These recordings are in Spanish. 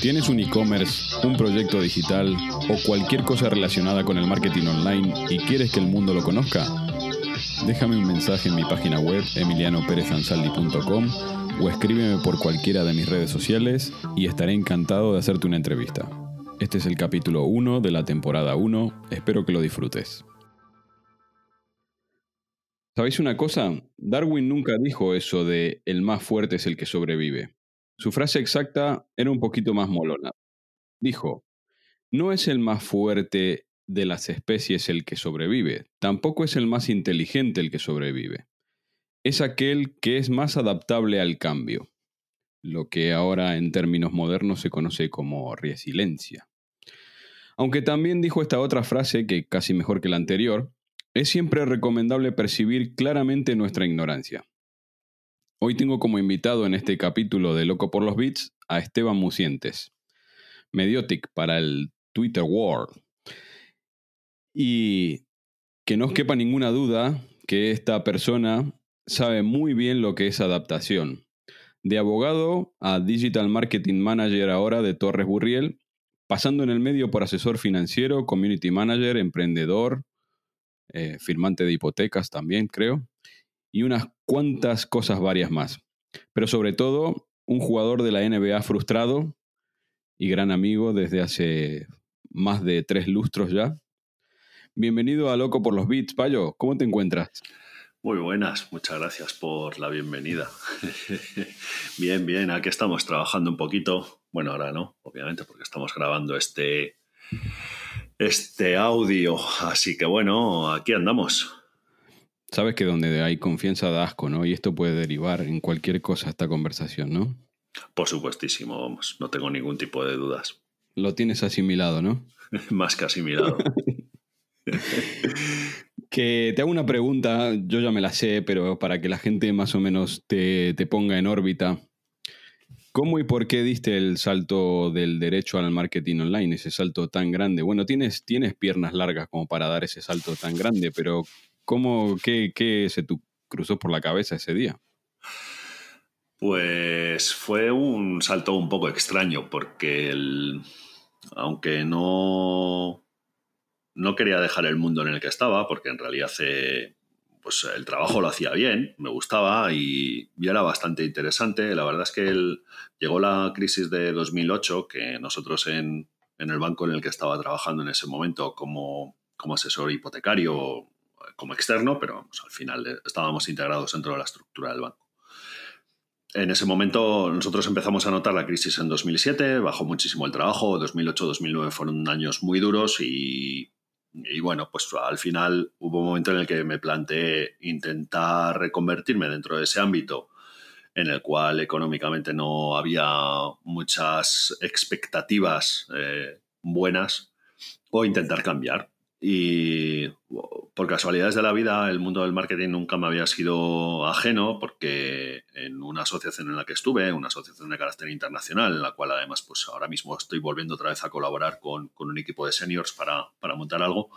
¿Tienes un e-commerce, un proyecto digital o cualquier cosa relacionada con el marketing online y quieres que el mundo lo conozca? Déjame un mensaje en mi página web emilianoperezansaldi.com o escríbeme por cualquiera de mis redes sociales y estaré encantado de hacerte una entrevista. Este es el capítulo 1 de la temporada 1, espero que lo disfrutes. ¿Sabéis una cosa? Darwin nunca dijo eso de el más fuerte es el que sobrevive. Su frase exacta era un poquito más molona. Dijo, no es el más fuerte de las especies el que sobrevive, tampoco es el más inteligente el que sobrevive. Es aquel que es más adaptable al cambio, lo que ahora en términos modernos se conoce como resiliencia. Aunque también dijo esta otra frase, que casi mejor que la anterior, es siempre recomendable percibir claramente nuestra ignorancia. Hoy tengo como invitado en este capítulo de Loco por los Bits a Esteban Musientes, Mediotic para el Twitter World. Y que no os quepa ninguna duda que esta persona sabe muy bien lo que es adaptación. De abogado a Digital Marketing Manager ahora de Torres Burriel, pasando en el medio por asesor financiero, community manager, emprendedor, eh, firmante de hipotecas también, creo, y unas cuantas cosas varias más. Pero sobre todo, un jugador de la NBA frustrado y gran amigo desde hace más de tres lustros ya. Bienvenido a Loco por los Beats, Payo. ¿Cómo te encuentras? Muy buenas, muchas gracias por la bienvenida. bien, bien, aquí estamos trabajando un poquito. Bueno, ahora no, obviamente, porque estamos grabando este, este audio. Así que bueno, aquí andamos. Sabes que donde hay confianza da asco, ¿no? Y esto puede derivar en cualquier cosa esta conversación, ¿no? Por supuestísimo, vamos, no tengo ningún tipo de dudas. Lo tienes asimilado, ¿no? Más que asimilado. que te hago una pregunta, yo ya me la sé, pero para que la gente más o menos te, te ponga en órbita. ¿Cómo y por qué diste el salto del derecho al marketing online, ese salto tan grande? Bueno, tienes, tienes piernas largas como para dar ese salto tan grande, pero ¿cómo, qué, qué se cruzó por la cabeza ese día? Pues fue un salto un poco extraño, porque aunque no, no quería dejar el mundo en el que estaba, porque en realidad pues el trabajo lo hacía bien, me gustaba y, era bastante interesante. La verdad es que llegó la crisis de 2008, que nosotros en, en, el banco en el que estaba trabajando en ese momento como, como asesor hipotecario, como externo, pero al final estábamos integrados dentro de la estructura del banco. En ese momento nosotros empezamos a notar la crisis en 2007, bajó muchísimo el trabajo, 2008-2009 fueron años muy duros y, y, bueno, pues al final hubo un momento en el que me planteé intentar reconvertirme dentro de ese ámbito en el cual económicamente no había muchas expectativas eh, buenas o intentar cambiar. Y por casualidades de la vida, el mundo del marketing nunca me había sido ajeno porque en una asociación en la que estuve, una asociación de carácter internacional, en la cual además pues ahora mismo estoy volviendo otra vez a colaborar con, con un equipo de seniors para, para, montar algo,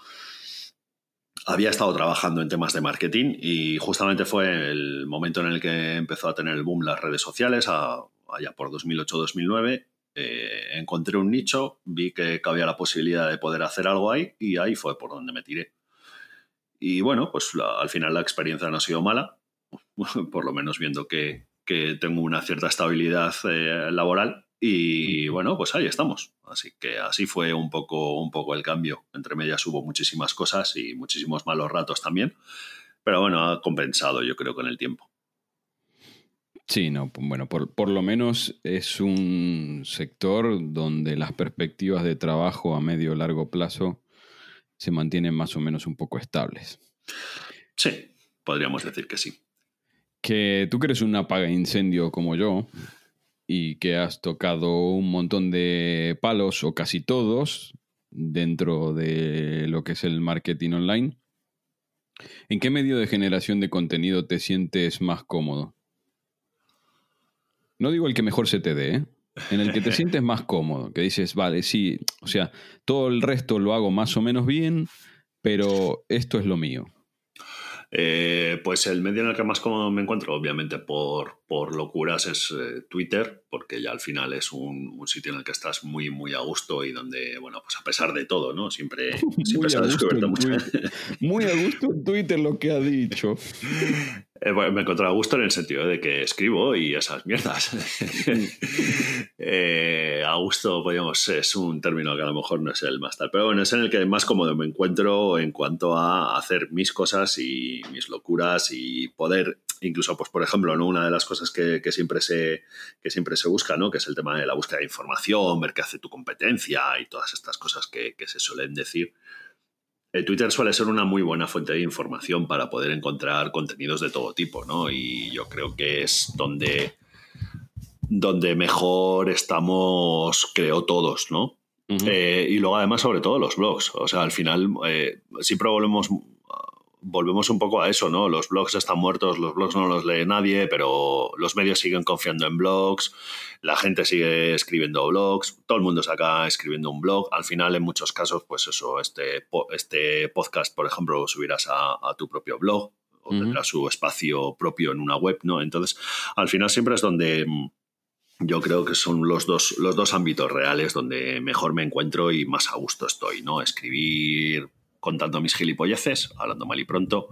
había estado trabajando en temas de marketing y justamente fue el momento en el que empezó a tener el boom las redes sociales, a, allá por 2008-2009 eh, encontré un nicho, vi que cabía la posibilidad de poder hacer algo ahí y ahí fue por donde me tiré. Y bueno, pues la, al final la experiencia no ha sido mala, por lo menos viendo que, que tengo una cierta estabilidad eh, laboral y bueno, pues ahí estamos. Así que así fue un poco, un poco el cambio. Entre medias hubo muchísimas cosas y muchísimos malos ratos también, pero bueno, ha compensado yo creo con el tiempo. Sí, no, bueno, por, por, lo menos es un sector donde las perspectivas de trabajo a medio o largo plazo se mantienen más o menos un poco estables. Sí, podríamos decir que sí. Que tú que eres un apaga incendio como yo y que has tocado un montón de palos o casi todos, dentro de lo que es el marketing online. ¿En qué medio de generación de contenido te sientes más cómodo? No digo el que mejor se te dé, ¿eh? en el que te sientes más cómodo, que dices, vale, sí, o sea, todo el resto lo hago más o menos bien, pero esto es lo mío. Eh, pues el medio en el que más cómodo me encuentro, obviamente por, por locuras, es eh, Twitter, porque ya al final es un, sitio en el que estás muy, muy a gusto y donde, bueno, pues a pesar de todo, ¿no? Siempre, siempre se ha descubierto mucho. Muy a gusto en Twitter lo que ha dicho. Eh, me encuentro a gusto en el sentido de que escribo y esas mierdas. Eh, a gusto, podríamos, es un término que a lo mejor no es el más tal, pero bueno, es en el que más cómodo me encuentro en cuanto a hacer mis cosas y mis locuras y poder, incluso, pues por ejemplo, ¿no? una de las cosas que, siempre se, que siempre se busca, ¿no? que es el tema de la búsqueda de información, ver qué hace tu competencia y todas estas cosas que, que se suelen decir el Twitter suele ser una muy buena fuente de información para poder encontrar contenidos de todo tipo, ¿no? Y yo creo que es donde, donde mejor estamos, creo, todos, ¿no? Eh, y luego, además, sobre todo los blogs. O sea, al final, eh, siempre volvemos volvemos un poco a eso, ¿no? Los blogs están muertos, los blogs no los lee nadie, pero los medios siguen confiando en blogs, la gente sigue escribiendo blogs, todo el mundo está acá escribiendo un blog. Al final, en muchos casos, pues eso, este, este podcast, por ejemplo, lo subirás a, tu propio blog o tendrá su espacio propio en una web, ¿no? Entonces, al final siempre es donde mm, yo creo que son los dos, los dos ámbitos reales donde mejor me encuentro y más a gusto estoy, ¿no? Escribir contando mis gilipolleces, hablando mal y pronto.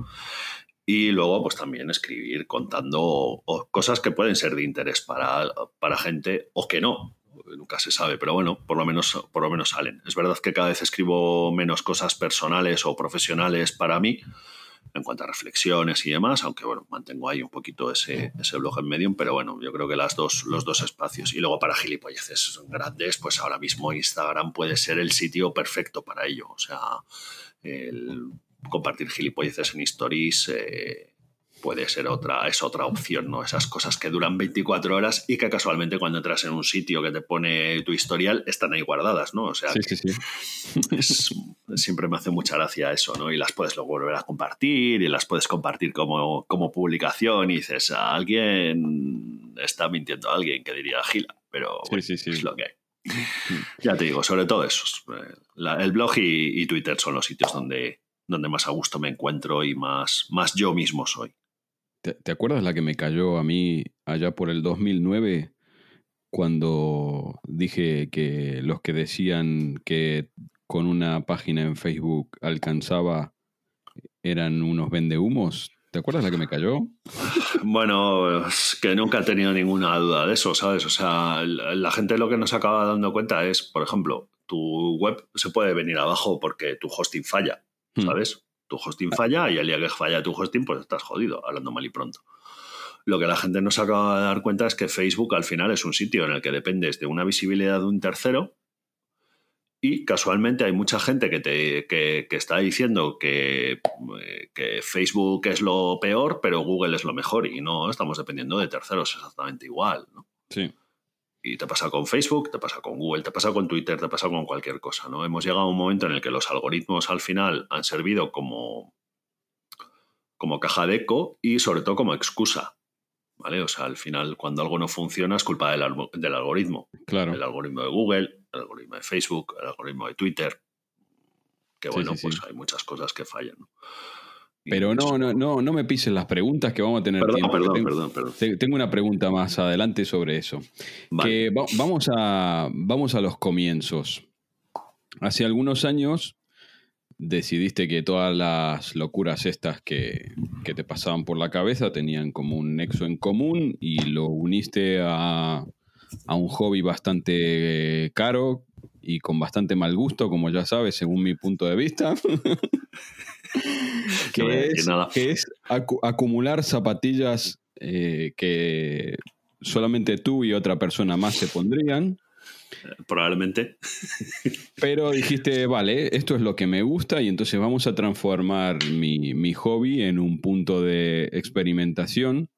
Y luego, pues también escribir contando cosas que pueden ser de interés para, para gente o que no. Nunca se sabe, pero bueno, por lo, menos, por lo menos salen. Es verdad que cada vez escribo menos cosas personales o profesionales para mí, en cuanto a reflexiones y demás, aunque bueno, mantengo ahí un poquito ese, ese blog en Medium, pero bueno, yo creo que las dos, los dos espacios. Y luego para gilipolleces grandes, pues ahora mismo Instagram puede ser el sitio perfecto para ello. O sea, el compartir gilipolleces en stories eh, puede ser otra, es otra opción, ¿no? Esas cosas que duran 24 horas y que casualmente cuando entras en un sitio que te pone tu historial están ahí guardadas, ¿no? O sea, sí, sí, sí. siempre me hace mucha gracia eso, ¿no? Y las puedes luego volver a compartir y las puedes compartir como, como publicación y dices, alguien está mintiendo a alguien que diría gila, pero es lo que hay. ya te digo, sobre todo eso. Eh, el blog y, Twitter son los sitios donde, donde más a gusto me encuentro y más, más yo mismo soy. ¿Te, acuerdas la que me cayó a mí allá por el 2009? Cuando dije que los que decían que con una página en Facebook alcanzaba eran unos vendehumos. ¿Te acuerdas la que me cayó? Bueno, es que nunca he tenido ninguna duda de eso, ¿sabes? O sea, la gente lo que nos acaba dando cuenta es, por ejemplo, tu web se puede venir abajo porque tu hosting falla, hmm. ¿sabes? Tu hosting falla y el día que falla tu hosting, pues estás jodido, hablando mal y pronto. Lo que la gente no se acaba de dar cuenta es que Facebook al final es un sitio en el que dependes de una visibilidad de un tercero y casualmente hay mucha gente que, te, que, está diciendo que, que, Facebook es lo peor, pero Google es lo mejor. Y no, estamos dependiendo de terceros exactamente igual. ¿no? Sí. Y te pasa con Facebook, te pasa con Google, te pasa con Twitter, te pasa con cualquier cosa. ¿no? Hemos llegado a un momento en el que los algoritmos al final han servido como, como caja de eco y sobre todo como excusa. ¿Vale? O sea, al final, cuando algo no funciona es culpa del, del algoritmo. Claro. El algoritmo de Google, el algoritmo de Facebook, el algoritmo de Twitter, que bueno, pues hay muchas cosas que fallan. Pero no, no, no, no me pises las preguntas que vamos a tener perdón, Perdón, tengo, perdón, perdón. Tengo una pregunta más adelante sobre eso. Que vamos, a, vamos a los comienzos. Hace algunos años decidiste que todas las locuras estas que, que, te pasaban por la cabeza tenían como un nexo en común y lo uniste a, a un hobby bastante caro y con bastante mal gusto, como ya sabes, según mi punto de vista. que, es, acumular zapatillas eh, que solamente tú y otra persona más se pondrían. Probablemente. Pero dijiste, vale, esto es lo que me gusta y entonces vamos a transformar mi, mi hobby en un punto de experimentación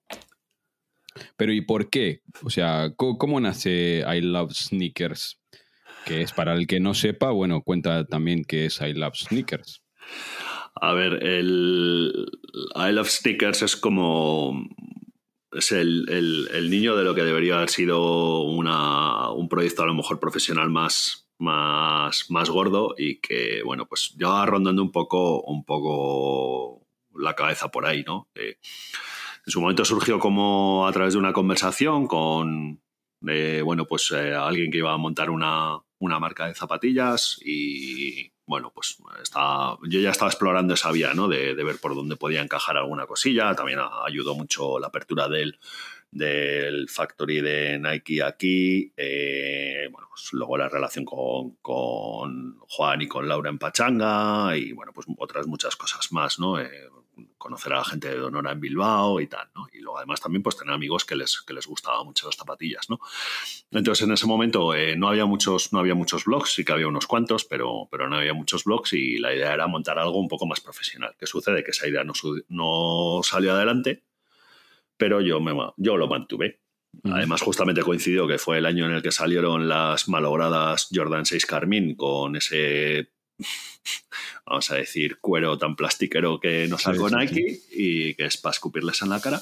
pero ¿y por qué? O sea, ¿cómo, nace I Love Sneakers? que es para el que no sepa, bueno, cuenta también que es I Love Sneakers. A ver, el I Love Sneakers es como es el, el, niño de lo que debería haber sido una, un proyecto a lo mejor profesional más, más, más gordo y que, bueno, pues ya rondando un poco, un poco la cabeza por ahí, ¿no? Eh, en su momento surgió como a través de una conversación con, eh, bueno, pues eh, alguien que iba a montar una, una marca de zapatillas y, bueno, pues está, yo ya estaba explorando esa vía, ¿no? De, ver por dónde podía encajar alguna cosilla. También ayudó mucho la apertura del, del factory de Nike aquí. Eh, bueno, pues luego la relación con, con, Juan y con Laura en Pachanga y, bueno, pues otras muchas cosas más, ¿no? Eh, conocer a la gente de Donora en Bilbao y tal, ¿no? Y luego además también pues tener amigos que les, que les gustaban mucho las zapatillas, ¿no? Entonces en ese momento eh, no, había muchos, no había muchos blogs, sí que había unos cuantos, pero, pero no había muchos blogs y la idea era montar algo un poco más profesional. ¿Qué sucede? Que esa idea no, no salió adelante, pero yo, me, yo lo mantuve. Además, justamente coincidió que fue el año en el que salieron las malogradas Jordan 6 Carmine con ese vamos a decir, cuero tan plastiquero que nos sacó Nike y que es para escupirles en la cara.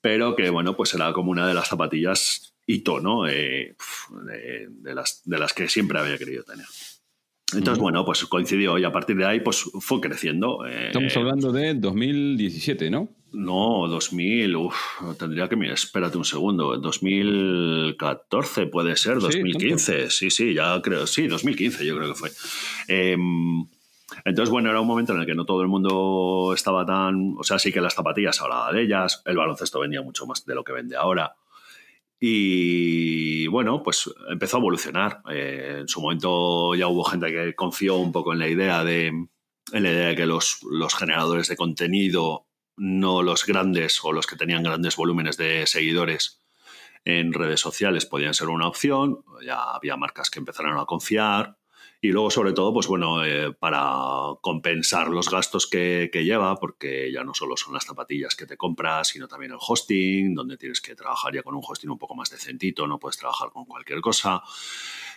Pero que, bueno, pues era como una de las zapatillas hito, ¿no? Eh, de, las, de las que siempre había querido tener. Entonces, bueno, pues coincidió y a partir de ahí pues fue creciendo. Eh, Estamos hablando de 2017, ¿no? No, 2000, uf, tendría que mirar, espérate un segundo, 2014 puede ser, 2015, sí, sí, ya creo, sí, 2015 yo creo que fue. Em, entonces, bueno, era un momento en el que no todo el mundo estaba tan, o sea, sí que las zapatillas hablaba de ellas, el baloncesto vendía mucho más de lo que vende ahora. Y bueno, pues empezó a evolucionar. Eh, en su momento ya hubo gente que confió un poco en la idea de, en la idea de que los, los generadores de contenido no los grandes o los que tenían grandes volúmenes de seguidores en redes sociales podían ser una opción, ya había marcas que empezaron a confiar y luego sobre todo, pues bueno, eh, para compensar los gastos que, lleva, porque ya no solo son las zapatillas que te compras, sino también el hosting, donde tienes que trabajar ya con un hosting un poco más decentito, no puedes trabajar con cualquier cosa.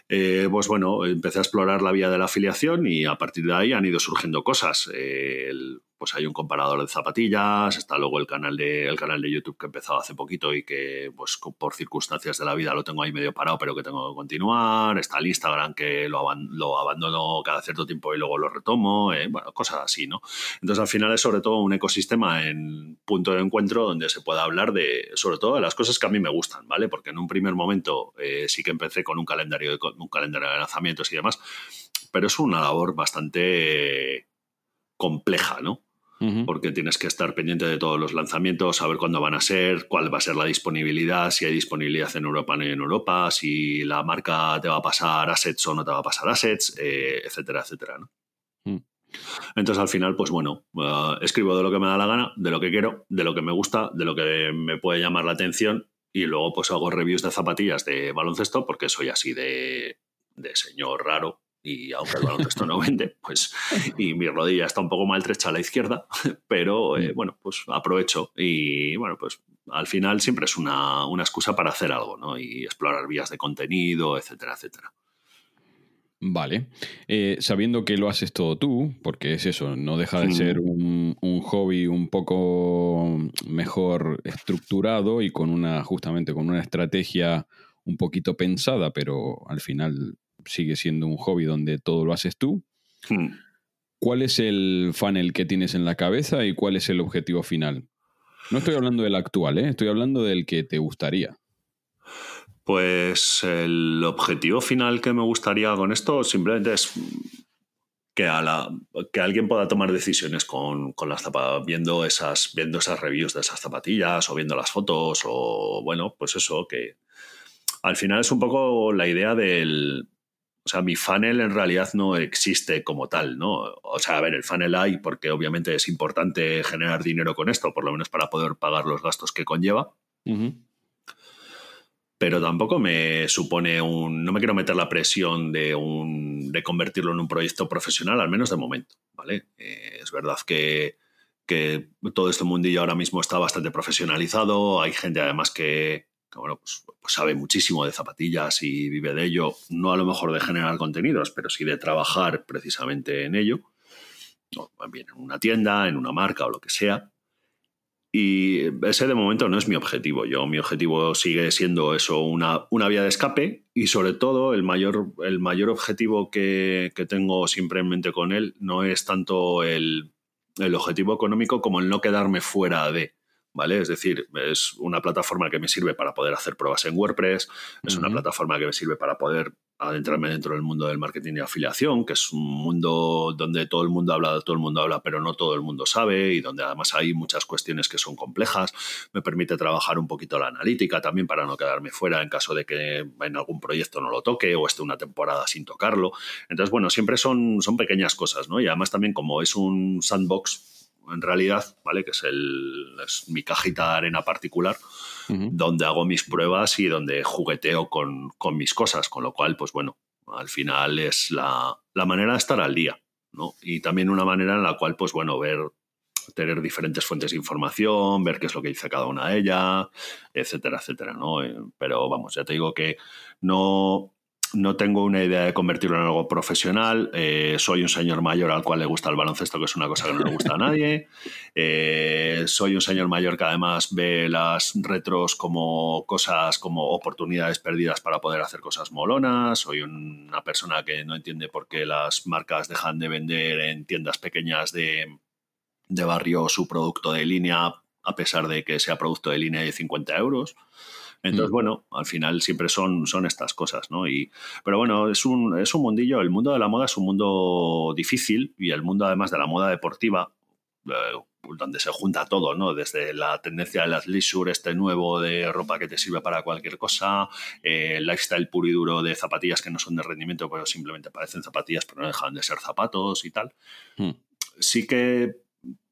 Eh, pues bueno, empecé a explorar la vía de la afiliación y a partir de ahí han ido surgiendo cosas. Eh, pues hay un comparador de zapatillas, está luego el canal de, el canal de YouTube que he empezado hace poquito y que pues por circunstancias de la vida lo tengo ahí medio parado pero que tengo que continuar, está el Instagram que lo, lo abandono cada cierto tiempo y luego lo retomo, eh, bueno, cosas así, ¿no? Entonces al final es sobre todo un ecosistema en punto de encuentro donde se pueda hablar de, sobre todo de las cosas que a mí me gustan, ¿vale? Porque en un primer momento sí que empecé con un calendario de un calendario de lanzamientos y demás, pero es una labor bastante compleja, ¿no? Porque tienes que estar pendiente de todos los lanzamientos, saber cuándo van a ser, cuál va a ser la disponibilidad, si hay disponibilidad en Europa o no en Europa, si la marca te va a pasar assets o no te va a pasar assets, eh, etcétera, etcétera. ¿no? Mm. Entonces al final, pues bueno, eh, escribo de lo que me da la gana, de lo que quiero, de lo que me gusta, de lo que me puede llamar la atención y luego pues hago reviews de zapatillas de baloncesto porque soy así de, señor raro y aunque el baloncesto no vende, pues y mi rodilla está un poco maltrecha a la izquierda, pero eh, mm. bueno, pues aprovecho y bueno, pues al final siempre es una, una excusa para hacer algo, ¿no? Y explorar vías de contenido, etcétera, etcétera. Vale. Eh, sabiendo que lo haces todo tú, porque es eso, no deja de ser un, hobby un poco mejor estructurado y con una, justamente con una estrategia un poquito pensada, pero al final sigue siendo un hobby donde todo lo haces tú. Hmm. ¿Cuál es el funnel que tienes en la cabeza y cuál es el objetivo final? No estoy hablando del actual, ¿eh? estoy hablando del que te gustaría. Pues el objetivo final que me gustaría con esto simplemente es que, a la, que alguien pueda tomar decisiones con, con las viendo esas, viendo esas reviews de esas zapatillas o viendo las fotos o bueno, pues eso, que al final es un poco la idea del... O sea, mi funnel en realidad no existe como tal, ¿no? O sea, a ver, el funnel hay porque obviamente es importante generar dinero con esto, por lo menos para poder pagar los gastos que conlleva pero tampoco me supone un... No me quiero meter la presión de, un, de convertirlo en un proyecto profesional, al menos de momento, ¿vale? Eh, es verdad que, que, todo este mundillo ahora mismo está bastante profesionalizado, hay gente además que, bueno, pues, pues, sabe muchísimo de zapatillas y vive de ello, no a lo mejor de generar contenidos, pero sí de trabajar precisamente en ello, o bien en una tienda, en una marca o lo que sea. Y ese de momento no es mi objetivo. Yo, mi objetivo sigue siendo eso, una, una vía de escape y sobre todo el mayor, el mayor objetivo que, que tengo siempre en mente con él no es tanto el, el objetivo económico como el no quedarme fuera de. ¿Vale? Es decir, es una plataforma que me sirve para poder hacer pruebas en WordPress, es una plataforma que me sirve para poder adentrarme dentro del mundo del marketing y afiliación, que es un mundo donde todo el mundo habla, todo el mundo habla, pero no todo el mundo sabe y donde además hay muchas cuestiones que son complejas. Me permite trabajar un poquito la analítica también para no quedarme fuera en caso de que en algún proyecto no lo toque o esté una temporada sin tocarlo. Entonces, bueno, siempre son, son pequeñas cosas, ¿no? Y además también como es un sandbox en realidad, ¿vale? Que es, el, mi cajita de arena particular, donde hago mis pruebas y donde jugueteo con, con, mis cosas, con lo cual, pues bueno, al final es la, la, manera de estar al día, ¿no? Y también una manera en la cual, pues bueno, ver tener diferentes fuentes de información, ver qué es lo que dice cada una de ellas, etcétera, etcétera, ¿no? Eh, pero vamos, ya te digo que no, no tengo una idea de convertirlo en algo profesional. Eh, soy un señor mayor al cual le gusta el baloncesto, que es una cosa que no le gusta a nadie. Eh, soy un señor mayor que además ve las retros como cosas, como oportunidades perdidas para poder hacer cosas molonas. Soy una persona que no entiende por qué las marcas dejan de vender en tiendas pequeñas de, de barrio su producto de línea, a pesar de que sea producto de línea de 50 euros. Entonces, mm. bueno, al final siempre son, son estas cosas, ¿no? Y, pero bueno, es un, es un mundillo, el mundo de la moda es un mundo difícil y el mundo además de la moda deportiva, eh, donde se junta todo, ¿no? Desde la tendencia de las leisure, este nuevo de ropa que te sirve para cualquier cosa, eh, el lifestyle puro y duro de zapatillas que no son de rendimiento, pero simplemente parecen zapatillas, pero no dejan de ser zapatos y tal. Mm. Sí que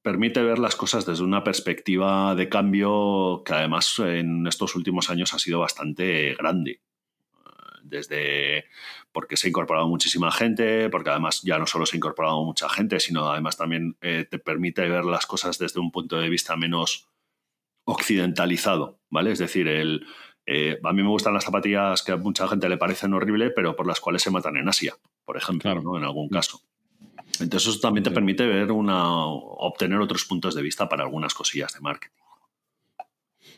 permite ver las cosas desde una perspectiva de cambio que además en estos últimos años ha sido bastante grande. Desde porque se ha incorporado muchísima gente, porque además ya no solo se ha incorporado mucha gente, sino además también eh, te permite ver las cosas desde un punto de vista menos occidentalizado, ¿vale? Es decir, el, eh, a mí me gustan las zapatillas que a mucha gente le parecen horribles, pero por las cuales se matan en Asia, por ejemplo, ¿no? en algún caso. Entonces eso también te permite ver una, obtener otros puntos de vista para algunas cosillas de marketing.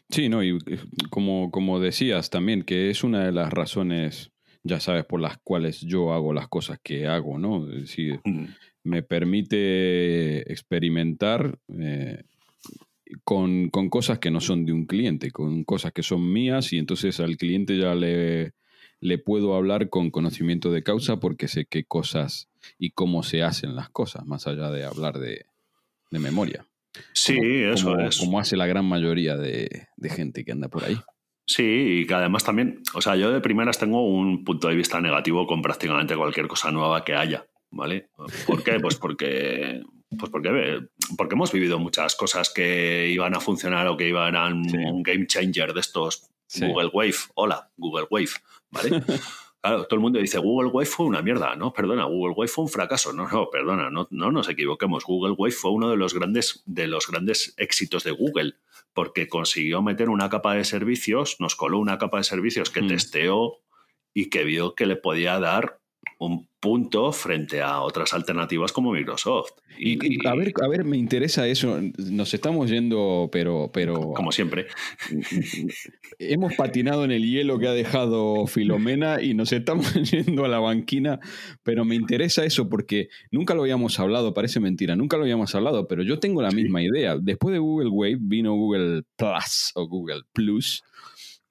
Sí, no, y eh, como, como decías también, que es una de las razones, ya sabes, por las cuales yo hago las cosas que hago, ¿no? Es decir, mm. me permite experimentar eh, con, con, cosas que no son de un cliente, con cosas que son mías y entonces al cliente ya le, le puedo hablar con conocimiento de causa porque sé qué cosas y cómo se hacen las cosas, más allá de hablar de, memoria. Sí, eso es. Como hace la gran mayoría de, gente que anda por ahí. Sí, y que además también, o sea, yo de primeras tengo un punto de vista negativo con prácticamente cualquier cosa nueva que haya, ¿vale? ¿Por qué? Pues porque, pues porque, porque hemos vivido muchas cosas que iban a funcionar o que iban a un game changer de estos Google Wave. Hola, Google Wave, ¿vale? Claro, todo el mundo dice Google Wave fue una mierda. No, perdona, Google Wave fue un fracaso. No, no, perdona, no, no nos equivoquemos. Google Wave fue uno de los grandes, de los grandes éxitos de Google, porque consiguió meter una capa de servicios, nos coló una capa de servicios que mm. testeó y que vio que le podía dar un punto frente a otras alternativas como Microsoft. Y, a, ver, a ver, me interesa eso. Nos estamos yendo, pero, pero. Como siempre. Hemos patinado en el hielo que ha dejado Filomena y nos estamos yendo a la banquina, pero me interesa eso porque nunca lo habíamos hablado, parece mentira, nunca lo habíamos hablado, pero yo tengo la misma idea. Después de Google Wave vino Google Plus o Google Plus.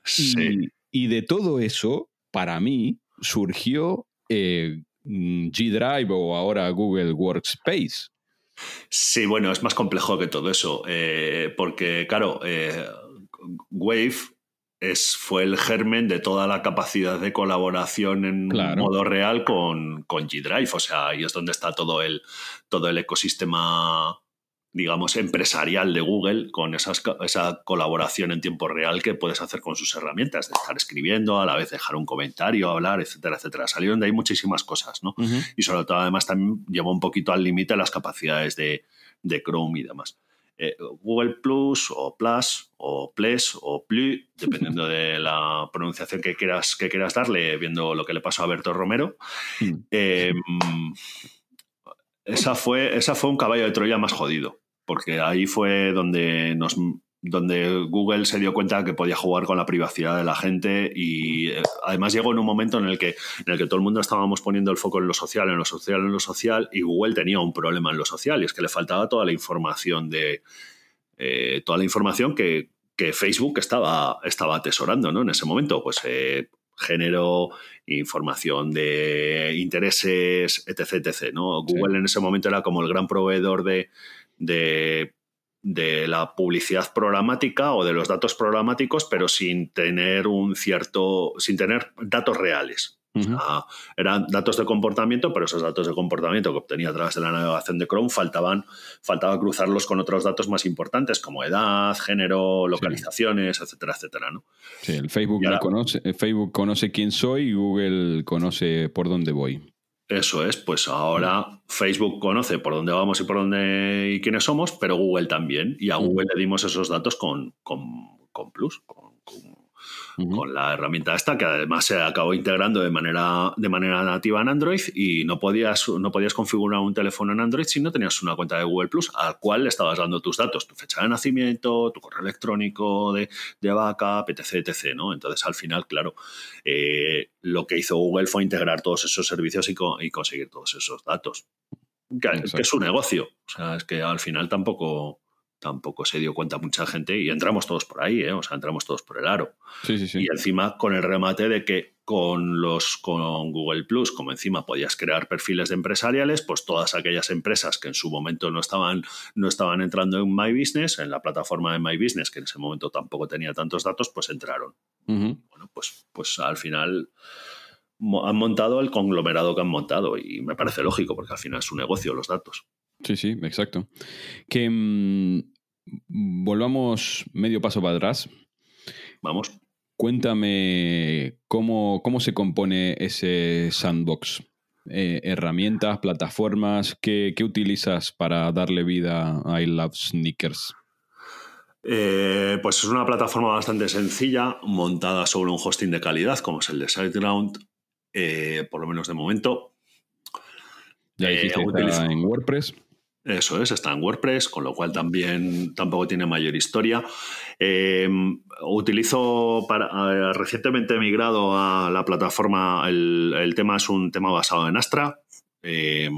Sí. Y, de todo eso, para mí, surgió eh, Mm, G Drive o ahora Google Workspace. Sí, bueno, es más complejo que todo eso, eh, porque claro, eh, Wave es, fue el germen de toda la capacidad de colaboración en modo real con, con G Drive, o sea, ahí es donde está todo el, todo el ecosistema digamos, empresarial de Google con esa colaboración en tiempo real que puedes hacer con sus herramientas, de estar escribiendo, a la vez dejar un comentario, hablar, etcétera, etcétera. Salieron de ahí muchísimas cosas, ¿no? Y sobre todo, además, también llevó un poquito al límite las capacidades de, Chrome y demás. eh, Google Plus o Plus o Plus o Plus, dependiendo de la pronunciación que quieras, que quieras darle, viendo lo que le pasó a Berto Romero. Hmm. Em, esa, fue, esa fue un caballo de Troya más jodido, porque ahí fue donde nos donde Google se dio cuenta que podía jugar con la privacidad de la gente y eh, además llegó en un momento en el que en el que todo el mundo estábamos poniendo el foco en lo social, en lo social, en lo social y Google tenía un problema en lo social y es que le faltaba toda la información de eh, toda la información que, Facebook estaba, estaba atesorando ¿no? en ese momento. Pues eh, género, información de intereses, etc. etc ¿no? Google en ese momento era como el gran proveedor de, de de la publicidad programática o de los datos programáticos, pero sin tener un cierto, sin tener datos reales. eran datos de comportamiento, pero esos datos de comportamiento que obtenía a través de la navegación de Chrome faltaban, faltaba cruzarlos con otros datos más importantes como edad, género, localizaciones, etcétera, etcétera. ¿no? Sí, el Facebook, conoce, Facebook conoce quién soy y Google conoce por dónde voy. Eso es, pues ahora Facebook conoce por dónde vamos y por dónde y quiénes somos, pero Google también. Y a Google le dimos esos datos con, con, Plus, con, con la herramienta esta, que además se acabó integrando de manera, de manera nativa en Android y no podías, no podías configurar un teléfono en Android si no tenías una cuenta de Google Plus al cual le estabas dando tus datos, tu fecha de nacimiento, tu correo electrónico de, de backup, etc, etc. ¿no? Entonces, al final, claro, eh, lo que hizo Google fue integrar todos esos servicios y, y conseguir todos esos datos. Que, que, es su negocio. O sea, es que al final tampoco tampoco se dio cuenta mucha gente y entramos todos por ahí, ¿eh? o sea, entramos todos por el aro. Y encima con el remate de que con los con Google Plus, como encima podías crear perfiles de empresariales, pues todas aquellas empresas que en su momento no estaban, no estaban entrando en My Business, en la plataforma de My Business, que en ese momento tampoco tenía tantos datos, pues entraron. Bueno, pues, pues al final han montado el conglomerado que han montado y me parece lógico porque al final es su negocio los datos. Sí, sí, exacto. Que mm, volvamos medio paso para atrás. Vamos. Cuéntame cómo, cómo se compone ese sandbox. Eh, herramientas, plataformas, ¿qué, utilizas para darle vida a I Love Sneakers? Eh, pues es una plataforma bastante sencilla, montada sobre un hosting de calidad, como es el de SiteGround, eh, por lo menos de momento. Ya dijiste en WordPress. Eso es, está en WordPress, con lo cual también tampoco tiene mayor historia. Eh, utilizo para, eh, recientemente he migrado a la plataforma, el, tema es un tema basado en Astra, eh,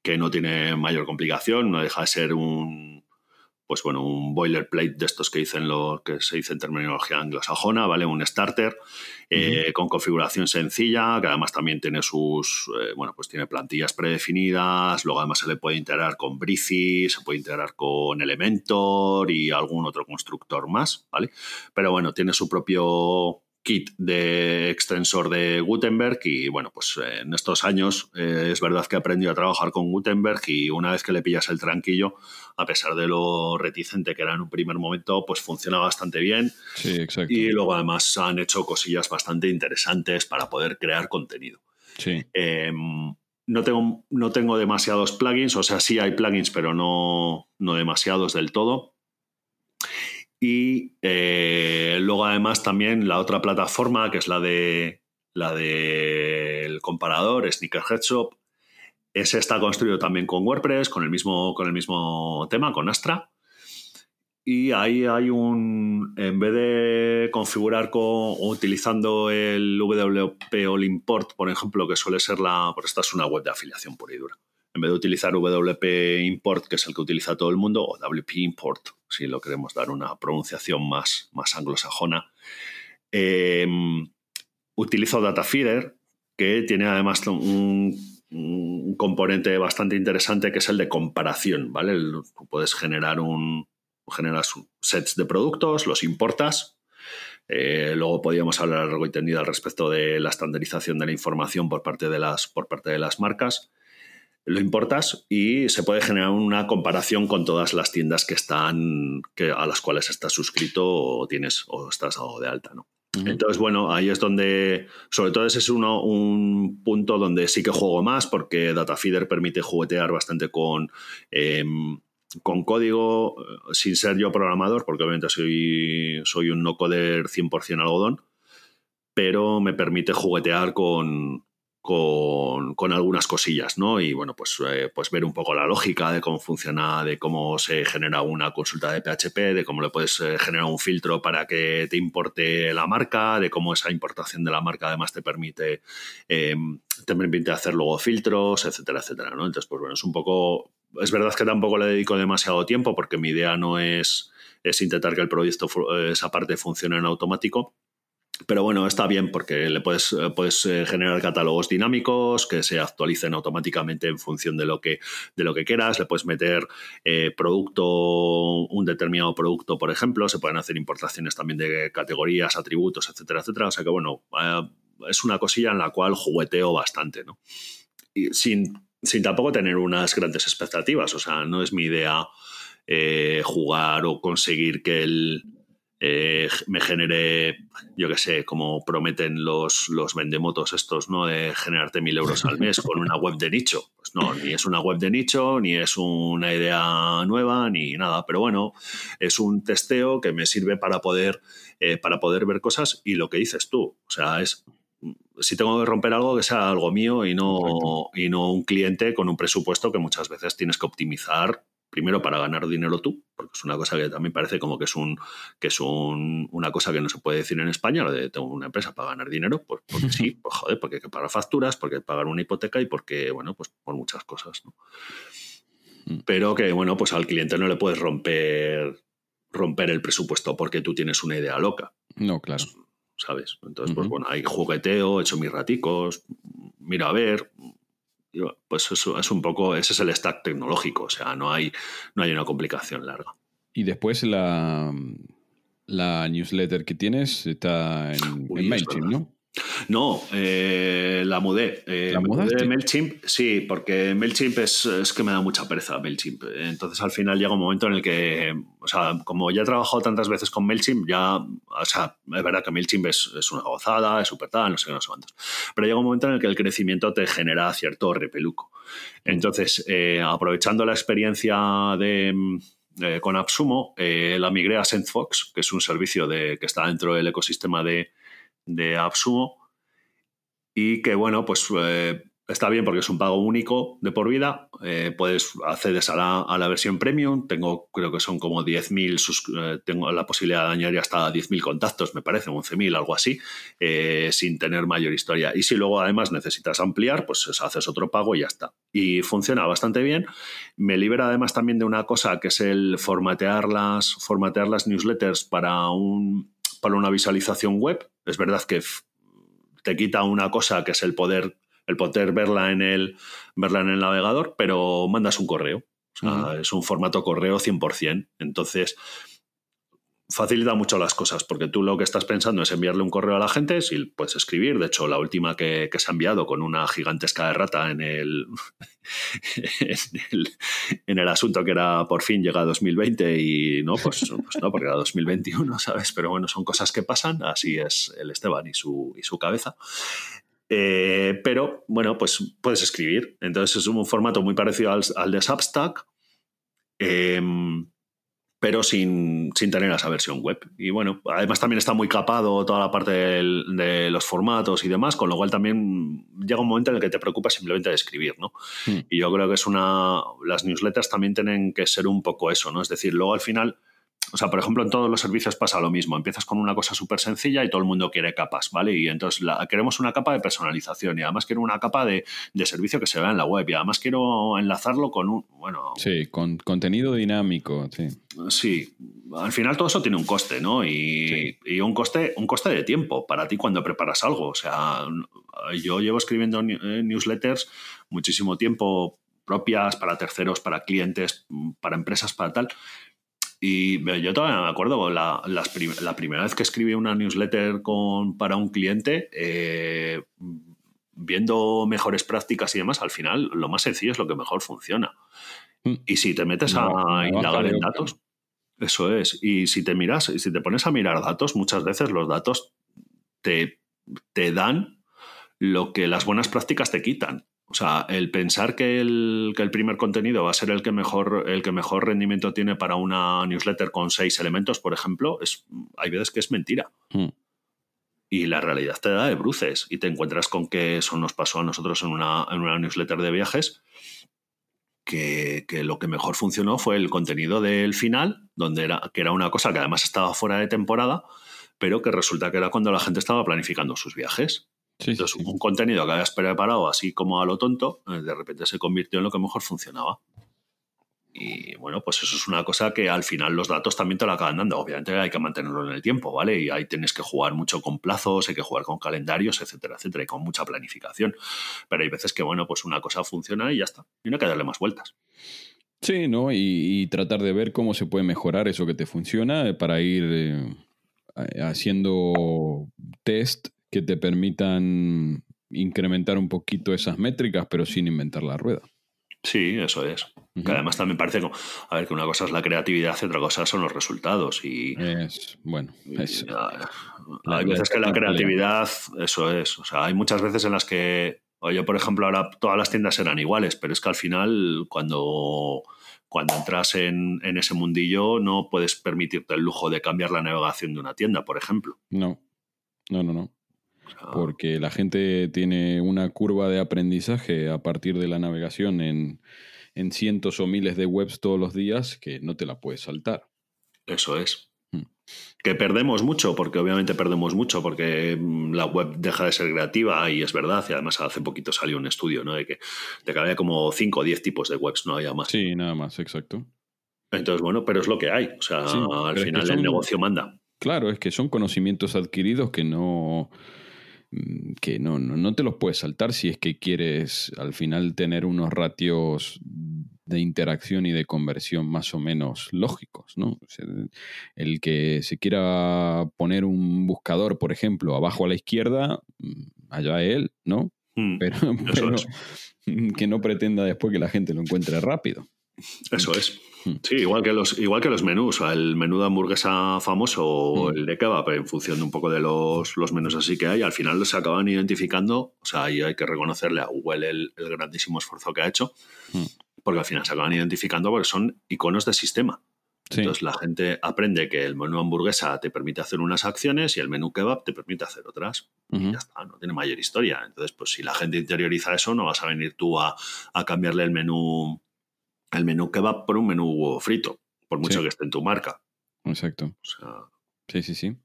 que no tiene mayor complicación, no deja de ser un, pues bueno, un boilerplate de estos que dicen lo que se dice en terminología anglosajona, ¿vale? Un starter eh, con configuración sencilla, que además también tiene sus, eh, bueno, pues tiene plantillas predefinidas, luego además se le puede integrar con Brizy, se puede integrar con Elementor y algún otro constructor más, ¿vale? Pero bueno, tiene su propio kit de extensor de Gutenberg y bueno, pues en estos años eh, es verdad que he aprendido a trabajar con Gutenberg y una vez que le pillas el tranquillo, a pesar de lo reticente que era en un primer momento, pues funciona bastante bien. Sí, exacto. Y luego además han hecho cosillas bastante interesantes para poder crear contenido. Sí. Em, no tengo, no tengo demasiados plugins, o sea, sí hay plugins, pero no, no demasiados del todo. Y eh, luego además también la otra plataforma, que es la de la del comparador, Sneakerhead Shop, ese está construido también con WordPress, con el mismo, con el mismo tema, con Astra. Y ahí hay un, en vez de configurar con, utilizando el WP All Import, por ejemplo, que suele ser la, por esta es una web de afiliación pura y dura en vez de utilizar WP Import, que es el que utiliza todo el mundo, o WP Import, si lo queremos dar una pronunciación más, más anglosajona, em, utilizo Datafeeder, que tiene además un, componente bastante interesante que es el de comparación, ¿vale? puedes generar un generas sets de productos, los importas. Eh, luego podríamos hablar algo entendido al respecto de la estandarización de la información por parte de las, por parte de las marcas lo importas y se puede generar una comparación con todas las tiendas que están que, a las cuales estás suscrito o tienes o estás dado de alta, ¿no? Entonces, bueno, ahí es donde, sobre todo ese es uno, un punto donde sí que juego más porque Datafeeder permite juguetear bastante con, em, con código, sin ser yo programador, porque obviamente soy, soy un no-coder 100% algodón, pero me permite juguetear con, con, algunas cosillas, ¿no? Y bueno, pues, eh, pues ver un poco la lógica de cómo funciona, de cómo se genera una consulta de PHP, de cómo le puedes eh, generar un filtro para que te importe la marca, de cómo esa importación de la marca además te permite, em, te permite hacer luego filtros, etcétera, etcétera, ¿no? Entonces, pues bueno, es un poco... Es verdad que tampoco le dedico demasiado tiempo porque mi idea no es, es intentar que el proyecto, esa parte funcione en automático, pero bueno, está bien porque le puedes, eh, puedes eh, generar catálogos dinámicos que se actualicen automáticamente en función de lo que, de lo que quieras. Le puedes meter eh, producto, un determinado producto, por ejemplo. Se pueden hacer importaciones también de categorías, atributos, etcétera, etcétera. O sea que bueno, es una cosilla en la cual jugueteo bastante, ¿no? Y sin, sin tampoco tener unas grandes expectativas. O sea, no es mi idea jugar o conseguir que el eh, me genere, yo que sé, como prometen los, los vendemotos estos, ¿no? De generarte mil euros al mes con una web de nicho. Pues no, ni es una web de nicho, ni es una idea nueva, ni nada. Pero bueno, es un testeo que me sirve para poder, eh, para poder ver cosas y lo que dices tú. O sea, es si tengo que romper algo, que sea algo mío y no, y no un cliente con un presupuesto que muchas veces tienes que optimizar primero para ganar dinero tú, porque es una cosa que también parece como que es un que es una cosa que no se puede decir en España, lo de tengo una empresa para ganar dinero, pues porque sí, pues joder, porque hay que pagar facturas, porque hay que pagar una hipoteca y porque, bueno, pues por muchas cosas, mm. Pero que, bueno, pues al cliente no le puedes romper romper el presupuesto porque tú tienes una idea loca. No, claro. ¿Sabes? Entonces, pues bueno, hay jugueteo, he hecho mis raticos, mira a ver, pues eso es un poco, ese es el stack tecnológico, o sea, no hay, no hay una complicación larga. Y después la, la newsletter que tienes está en, en MailChimp, ¿no? No, eh, la mudé. Eh, ¿La mudé de MailChimp, sí, porque MailChimp es, es, que me da mucha pereza MailChimp. Entonces al final llega un momento en el que, o sea, como ya he trabajado tantas veces con MailChimp, ya, o sea, es verdad que MailChimp es, es una gozada, es súper tal, no sé qué, no sé cuántos. Pero llega un momento en el que el crecimiento te genera cierto repeluco. Entonces, eh, aprovechando la experiencia de... con AppSumo, la migré a SendFox, que es un servicio de, que está dentro del ecosistema de, de AppSumo y que, bueno, pues eh, está bien porque es un pago único de por vida. Eh, puedes acceder a la, versión premium. Tengo, creo que son como 10.000, eh, tengo la posibilidad de añadir hasta 10.000 contactos, me parece, 11.000, algo así, sin tener mayor historia. Y si luego además necesitas ampliar, pues haces otro pago y ya está. Y funciona bastante bien. Me libera además también de una cosa que es el formatear las, formatear las newsletters para un para una visualización web. Es verdad que te quita una cosa que es el poder, el poder verla en el, verla en el navegador, pero mandas un correo. Es un formato correo 100%. Entonces, facilita mucho las cosas, porque tú lo que estás pensando es enviarle un correo a la gente, si puedes escribir, de hecho la última que, se ha enviado con una gigantesca errata en el, en el, asunto que era por fin llega a 2020 y no, pues, pues, no, porque era 2021, ¿sabes? Pero bueno, son cosas que pasan, así es el Esteban y su, y su cabeza. Eh, pero bueno, pues puedes escribir. Entonces es un formato muy parecido al, al de Substack. Eh, pero sin, tener esa versión web. Y bueno, además también está muy capado toda la parte de los formatos y demás, con lo cual también llega un momento en el que te preocupas simplemente de escribir, ¿no? Hmm. Y yo creo que es una... Las newsletters también tienen que ser un poco eso, ¿no? Es decir, luego al final o sea, por ejemplo, en todos los servicios pasa lo mismo. Empiezas con una cosa súper sencilla y todo el mundo quiere capas, ¿vale? Y entonces queremos una capa de personalización y además quiero una capa de, servicio que se vea en la web y además quiero enlazarlo con un, bueno... Sí, con contenido dinámico, sí. Sí, al final todo eso tiene un coste, ¿no? Y, y, un, coste, un coste de tiempo para ti cuando preparas algo. O sea, yo llevo escribiendo eh, newsletters muchísimo tiempo propias para terceros, para clientes, para empresas, para tal y yo todavía me acuerdo, la, la, primera vez que escribí una newsletter con, para un cliente, eh, viendo mejores prácticas y demás, al final lo más sencillo es lo que mejor funciona. Mm. Y si te metes a indagar en datos, eso es. Y si te miras, si te pones a mirar datos, muchas veces los datos te, te dan lo que las buenas prácticas te quitan. O sea, el pensar que el, que el, primer contenido va a ser el que, mejor, el que mejor rendimiento tiene para una newsletter con seis elementos, por ejemplo, es, hay veces que es mentira. Hmm. Y la realidad te da de bruces y te encuentras con que eso nos pasó a nosotros en una, en una newsletter de viajes, que, que, lo que mejor funcionó fue el contenido del final, donde era, que era una cosa que además estaba fuera de temporada, pero que resulta que era cuando la gente estaba planificando sus viajes. Entonces, un contenido que habías preparado así como a lo tonto, eh, de repente se convirtió en lo que mejor funcionaba. Y bueno, pues eso es una cosa que al final los datos también te lo acaban dando. Obviamente hay que mantenerlo en el tiempo, ¿vale? Y ahí tienes que jugar mucho con plazos, hay que jugar con calendarios, etcétera, etcétera, y con mucha planificación. Pero hay veces que, bueno, pues una cosa funciona y ya está. Y no hay que darle más vueltas. Sí, ¿no? Y, tratar de ver cómo se puede mejorar eso que te funciona para ir eh, haciendo test que te permitan incrementar un poquito esas métricas, pero sin inventar la rueda. Sí, eso es. Que además también parece como, a ver, que una cosa es la creatividad y otra cosa son los resultados. Y, es, bueno, es, hay veces que la creatividad, eso es. O sea, hay muchas veces en las que, oye, por ejemplo, ahora todas las tiendas eran iguales, pero es que al final, cuando, cuando entras en, en ese mundillo, no puedes permitirte el lujo de cambiar la navegación de una tienda, por ejemplo. No, no, no, no. Ah. porque la gente tiene una curva de aprendizaje a partir de la navegación en, cientos o miles de webs todos los días que no te la puedes saltar. Eso es. Hmm. Que perdemos mucho, porque obviamente perdemos mucho, porque mm, la web deja de ser creativa y es verdad, y además hace poquito salió un estudio, ¿no? De que, de que había como 5 o 10 tipos de webs, no había más. Sí, nada más, exacto. Entonces, bueno, pero es lo que hay. O sea, al final el negocio manda. Claro, es que son conocimientos adquiridos que no que no, no, te los puedes saltar si es que quieres al final tener unos ratios de interacción y de conversión más o menos lógicos, ¿no? el que se quiera poner un buscador, por ejemplo, abajo a la izquierda, mm, allá él, ¿no? Mm, pero, que no pretenda después que la gente lo encuentre rápido. Eso es. Hmm. Sí, igual que los, igual que los menús, el menú de hamburguesa famoso o hmm. el de kebab, en función de un poco de los, menús así que hay, al final se acaban identificando, o sea, ahí hay que reconocerle a Google el, grandísimo esfuerzo que ha hecho, hmm. porque al final se acaban identificando porque son iconos de sistema. Entonces la gente aprende que el menú hamburguesa te permite hacer unas acciones y el menú kebab te permite hacer otras. Y ya está, no tiene mayor historia. Entonces, pues si la gente interioriza eso, no vas a venir tú a, a cambiarle el menú el menú que va por un menú frito, por mucho que esté en tu marca. Exacto. Sí, sí, sí.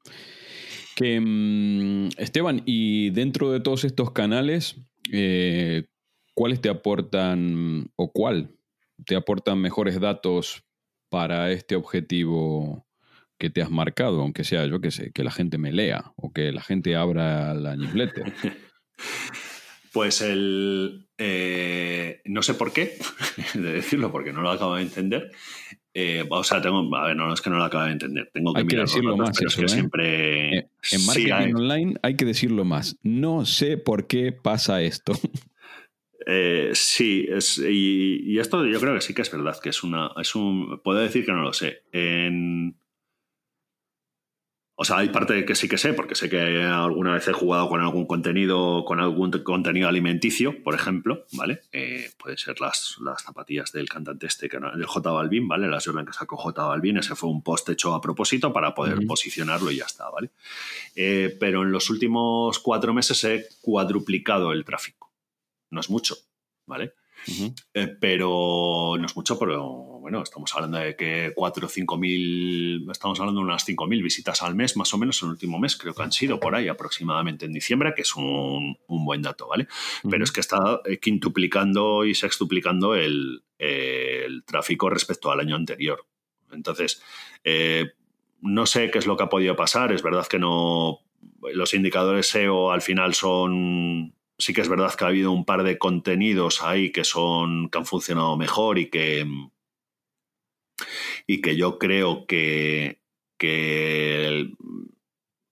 Que, mm, Esteban, y dentro de todos estos canales, eh, ¿cuáles te aportan o cuál te aportan mejores datos para este objetivo que te has marcado? Aunque sea, yo que sé, que la gente me lea o que la gente abra la newsletter. Pues el. Eh, no sé por qué, de decirlo, porque no lo acabo de entender. Eh, o sea, tengo. A ver, no, es que no lo acabo de entender. Tengo que hay que decirlo más. Eso, que ¿eh? siempre. en marketing online hay que decirlo más. No sé por qué pasa esto. sí, es, y, y, esto yo creo que sí que es verdad, que es una. Es un, puedo decir que no lo sé. En, o sea, hay parte que sí que sé, porque sé que alguna vez he jugado con algún contenido, con algún contenido alimenticio, por ejemplo, ¿vale? Eh, puede ser las, las zapatillas del cantante este, que el J Balvin, ¿vale? Las Jordan que sacó J Balvin, ese fue un post hecho a propósito para poder posicionarlo y ya está, ¿vale? Eh, pero en los últimos cuatro meses he cuadruplicado el tráfico. No es mucho, ¿vale? Eh, pero no es mucho, pero bueno, estamos hablando de que 4 o 5 mil, estamos hablando de unas 5 mil visitas al mes, más o menos en el último mes, creo que han sido por ahí aproximadamente en diciembre, que es un, buen dato, ¿vale? Pero es que está eh, quintuplicando y sextuplicando el, el tráfico respecto al año anterior. Entonces, eh, no sé qué es lo que ha podido pasar, es verdad que no, los indicadores SEO al final son sí que es verdad que ha habido un par de contenidos ahí que son que han funcionado mejor y que y que yo creo que,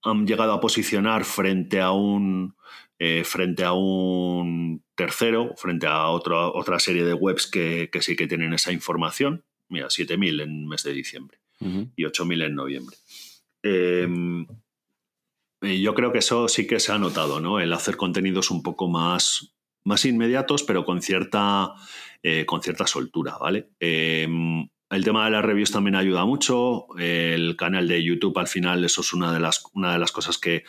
han llegado a posicionar frente a un eh, frente a un tercero, frente a otra, otra serie de webs que, sí que tienen esa información. Mira, 7.000 en mes de diciembre y 8.000 en noviembre. Em, yo creo que eso sí que se ha notado, ¿no? El hacer contenidos un poco más más inmediatos, pero con cierta, eh, con cierta soltura, ¿vale? El tema de las reviews también ayuda mucho. El canal de YouTube, al final, eso es una de las, una de las cosas que,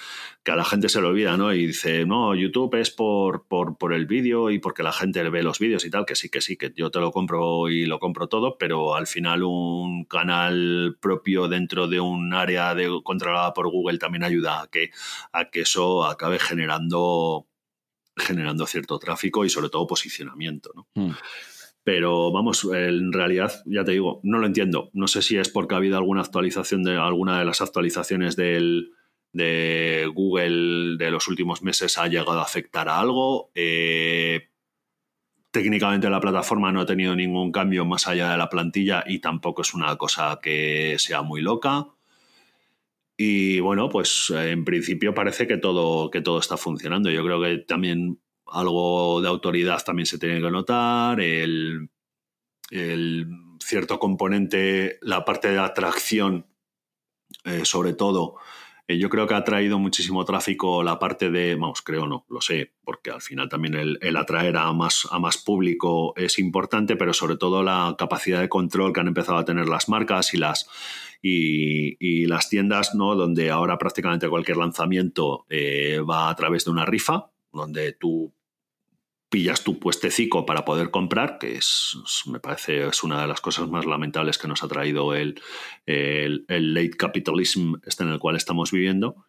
a la gente se le olvida, ¿no? Y dice, no, YouTube es por, por, el vídeo y porque la gente ve los vídeos y tal, que sí, que sí, que yo te lo compro y lo compro todo, pero al final un canal propio dentro de un área controlada por Google también ayuda a que, a que eso acabe generando generando cierto tráfico y sobre todo posicionamiento. ¿no? Hmm. Pero vamos, en realidad, ya te digo, no lo entiendo. No sé si es porque ha habido alguna actualización de alguna de las actualizaciones del, de Google de los últimos meses ha llegado a afectar a algo. Eh, técnicamente la plataforma no ha tenido ningún cambio más allá de la plantilla y tampoco es una cosa que sea muy loca. Y bueno, pues en principio parece que todo, que todo está funcionando. Yo creo que también algo de autoridad también se tiene que notar, el, cierto componente, la parte de atracción, eh, sobre todo, eh, yo creo que ha traído muchísimo tráfico la parte de, vamos, creo no, lo sé, porque al final también el, atraer a más, a más público es importante, pero sobre todo la capacidad de control que han empezado a tener las marcas y las, y, las tiendas, ¿no? Donde ahora prácticamente cualquier lanzamiento eh, va a través de una rifa, donde tú pillas tu puestecico para poder comprar, que es, me parece, es una de las cosas más lamentables que nos ha traído el, el, late capitalism este en el cual estamos viviendo.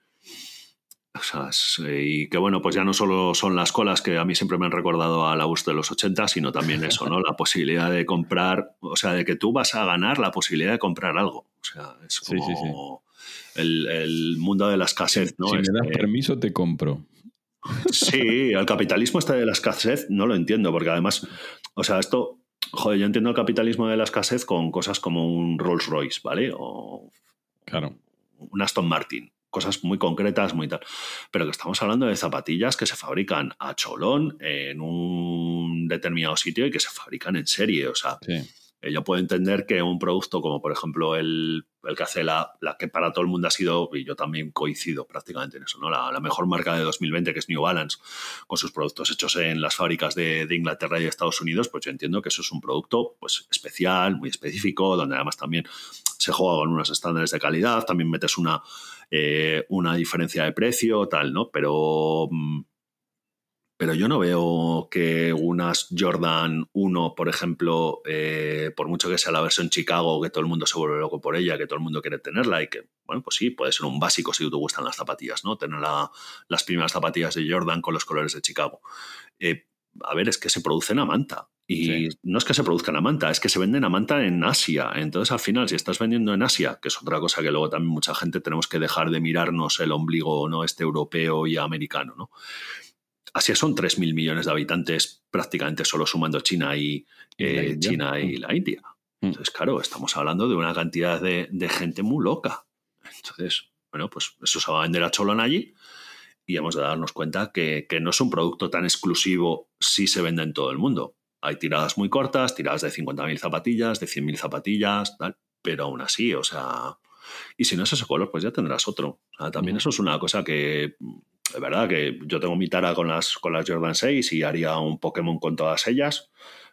y que bueno, pues ya no solo son las colas que a mí siempre me han recordado a la US de los 80, sino también eso, ¿no? La posibilidad de comprar, o sea, de que tú vas a ganar la posibilidad de comprar algo. O sea, es como El, mundo de la escasez, ¿no? Si me das este permiso, te compro. Sí, el capitalismo este de la escasez no lo entiendo, porque además, o sea, esto, joder, yo entiendo el capitalismo de la escasez con cosas como un Rolls Royce, ¿vale? O claro. un Aston Martin, cosas muy concretas, muy tal. Pero que estamos hablando de zapatillas que se fabrican a cholón en un determinado sitio y que se fabrican en serie, o sea. Sí yo puedo entender que un producto como por ejemplo el, el que hace la, la, que para todo el mundo ha sido, y yo también coincido prácticamente en eso, ¿no? La, la, mejor marca de 2020 que es New Balance, con sus productos hechos en las fábricas de, de, Inglaterra y de Estados Unidos, pues yo entiendo que eso es un producto pues, especial, muy específico, donde además también se juega con unos estándares de calidad, también metes una, eh, una diferencia de precio, tal, ¿no? Pero... Mm, pero yo no veo que unas Jordan 1, por ejemplo, eh, por mucho que sea la versión Chicago, que todo el mundo se vuelve loco por ella, que todo el mundo quiere tenerla y que, bueno, pues sí, puede ser un básico si te gustan las zapatillas, ¿no? Tener las primeras zapatillas de Jordan con los colores de Chicago. Eh, a ver, es que se producen a manta. Y no es que se produzcan a manta, es que se venden a manta en Asia. Entonces, al final, si estás vendiendo en Asia, que es otra cosa que luego también mucha gente tenemos que dejar de mirarnos el ombligo no este europeo y americano, ¿no? Asia son 3.000 millones de habitantes, prácticamente solo sumando China y, eh, China y mm. la India. Mm. Entonces, claro, estamos hablando de una cantidad de, gente muy loca. Entonces, bueno, pues eso se va a vender a Cholón allí y hemos de darnos cuenta que, no es un producto tan exclusivo si se vende en todo el mundo. Hay tiradas muy cortas, tiradas de 50.000 zapatillas, de 100.000 zapatillas, tal, pero aún así, o sea, y si no es ese color, pues ya tendrás otro. también mm. eso es una cosa que es verdad que yo tengo mi tara con las, con las Jordan 6 y haría un Pokémon con todas ellas,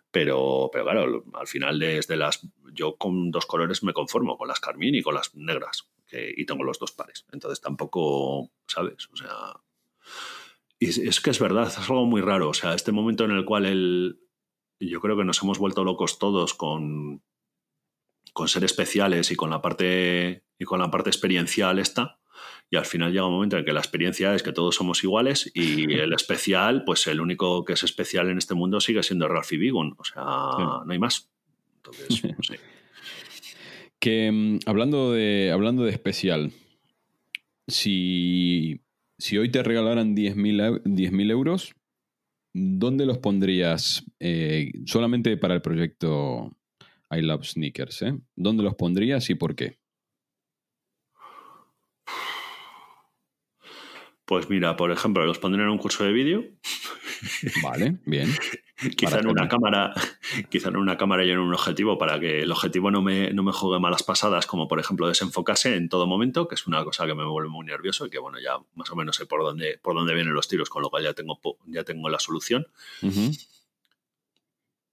pero, pero claro, al final desde las... Yo con dos colores me conformo, con las carmín y con las negras, y tengo los dos pares. Entonces tampoco, ¿sabes? O sea... Y es, que es verdad, es algo muy raro. O sea, este momento en el cual el, yo creo que nos hemos vuelto locos todos con, con ser especiales y con la parte y con la parte experiencial esta y al final llega un momento en que la experiencia es que todos somos iguales y el especial, pues el único que es especial en este mundo sigue siendo Ralphie Bigun, o sea, no hay más. Entonces, no sé. Que mm, hablando de, hablando de especial, si, si hoy te regalaran 10.000 euros, ¿dónde los pondrías? Eh, solamente para el proyecto I Love Sneakers, ¿eh? ¿Dónde los pondrías y por qué? Pues mira, por ejemplo, los pondré en un curso de vídeo Vale, bien. quizá en una cámara, quizá en una cámara y en un objetivo para que el objetivo no me, no me juegue malas pasadas, como por ejemplo desenfocarse en todo momento, que es una cosa que me vuelve muy nervioso y que bueno, ya más o menos sé por dónde, por dónde vienen los tiros, con lo cual ya tengo, ya tengo la solución.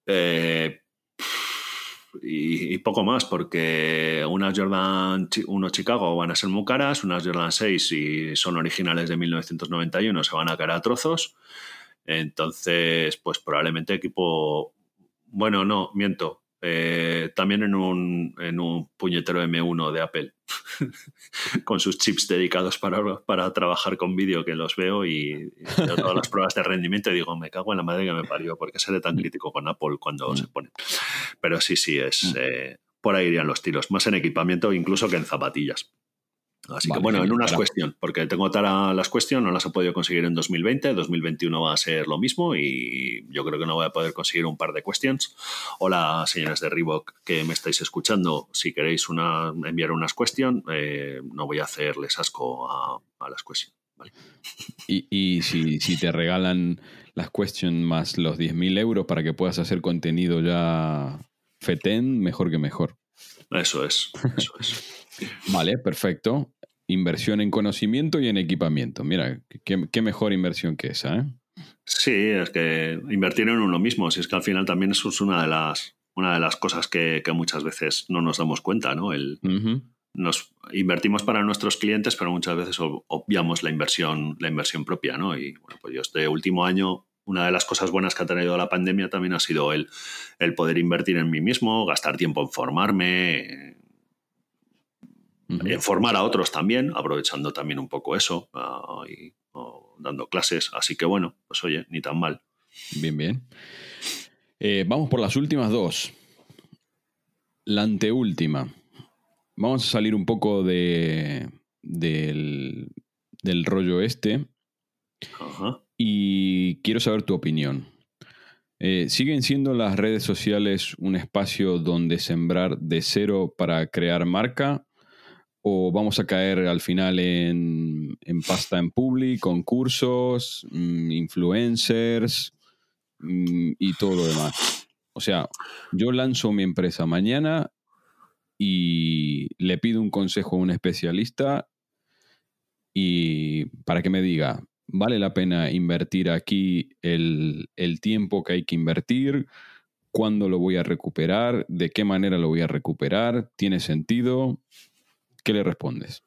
eh, y, poco más, porque unas Jordan 1 Chicago van a ser muy caras, unas Jordan 6 y son originales de 1991 se van a caer a trozos. Entonces, pues probablemente equipo. Bueno, no, miento. Eh, también en un, en un puñetero M1 de Apple, con sus chips dedicados para, para trabajar con vídeo, que los veo y, todas las pruebas de rendimiento y digo, me cago en la madre que me parió, porque seré tan mm. crítico con Apple cuando mm. se pone. Pero sí, sí, es mm. eh, por ahí irían los tiros, más en equipamiento incluso que en zapatillas. Así que bueno, en unas cuestión, porque tengo Tara las cuestiones, no las he podido conseguir en 2020, 2021 va a ser lo mismo y yo creo que no voy a poder conseguir un par de questions. Hola, señores de Reebok que me estáis escuchando, si queréis una, enviar unas cuestiones, eh, no voy a hacerles asco a, las cuestiones. Y, si, te regalan las questions más los 10.000 euros para que puedas hacer contenido ya FETEN, mejor que mejor. Eso es, eso es. Vale, perfecto inversión en conocimiento y en equipamiento. Mira, qué, mejor inversión que esa. ¿eh? Sí, es que invertir en uno mismo, si es que al final también eso es una de las, una de las cosas que, muchas veces no nos damos cuenta, ¿no? El, Nos invertimos para nuestros clientes, pero muchas veces obviamos la inversión, la inversión propia, ¿no? Y bueno, pues yo este último año una de las cosas buenas que ha tenido la pandemia también ha sido el, el, poder invertir en mí mismo, gastar tiempo en formarme, formar a otros también, aprovechando también un poco eso ah, y dando clases. Así que bueno, pues oye, ni tan mal. Bien, bien. Eh, vamos por las últimas dos. La anteúltima. Vamos a salir un poco de, del, del rollo este. Y quiero saber tu opinión. Eh, ¿Siguen siendo las redes sociales un espacio donde sembrar de cero para crear marca? O vamos a caer al final en, pasta en public, concursos, mm, influencers mm, y todo lo demás. O sea, yo lanzo mi empresa mañana y le pido un consejo a un especialista y para que me diga, ¿vale la pena invertir aquí el, el tiempo que hay que invertir? ¿Cuándo lo voy a recuperar? ¿De qué manera lo voy a recuperar? ¿Tiene sentido? ¿Qué le respondes?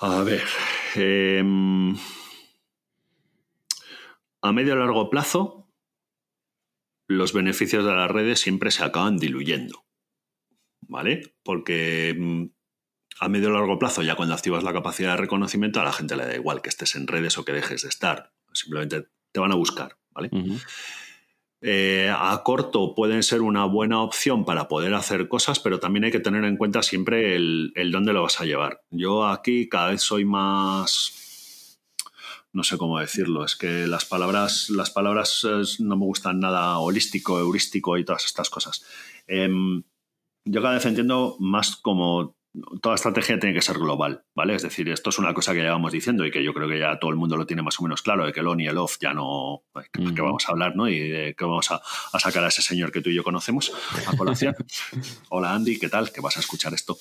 A ver. Em, a medio largo plazo, los beneficios de las redes siempre se acaban diluyendo. ¿Vale? Porque em, a medio largo plazo, ya cuando activas la capacidad de reconocimiento, a la gente le da igual que estés en redes o que dejes de estar. Simplemente te van a buscar. ¿Vale? Eh, a corto pueden ser una buena opción para poder hacer cosas, pero también hay que tener en cuenta siempre el, dónde lo vas a llevar. Yo aquí cada vez soy más no sé cómo decirlo, es que las palabras, las palabras no me gustan nada holístico, heurístico y todas estas cosas. Em, yo cada vez entiendo más como toda estrategia tiene que ser global, ¿vale? Es decir, esto es una cosa que llevamos diciendo y que yo creo que ya todo el mundo lo tiene más o menos claro, de que el on y el off ya no, que, vamos a hablar, ¿no? Y de que vamos a, sacar a ese señor que tú y yo conocemos a colación. Hola Andy, ¿qué tal? Que vas a escuchar esto.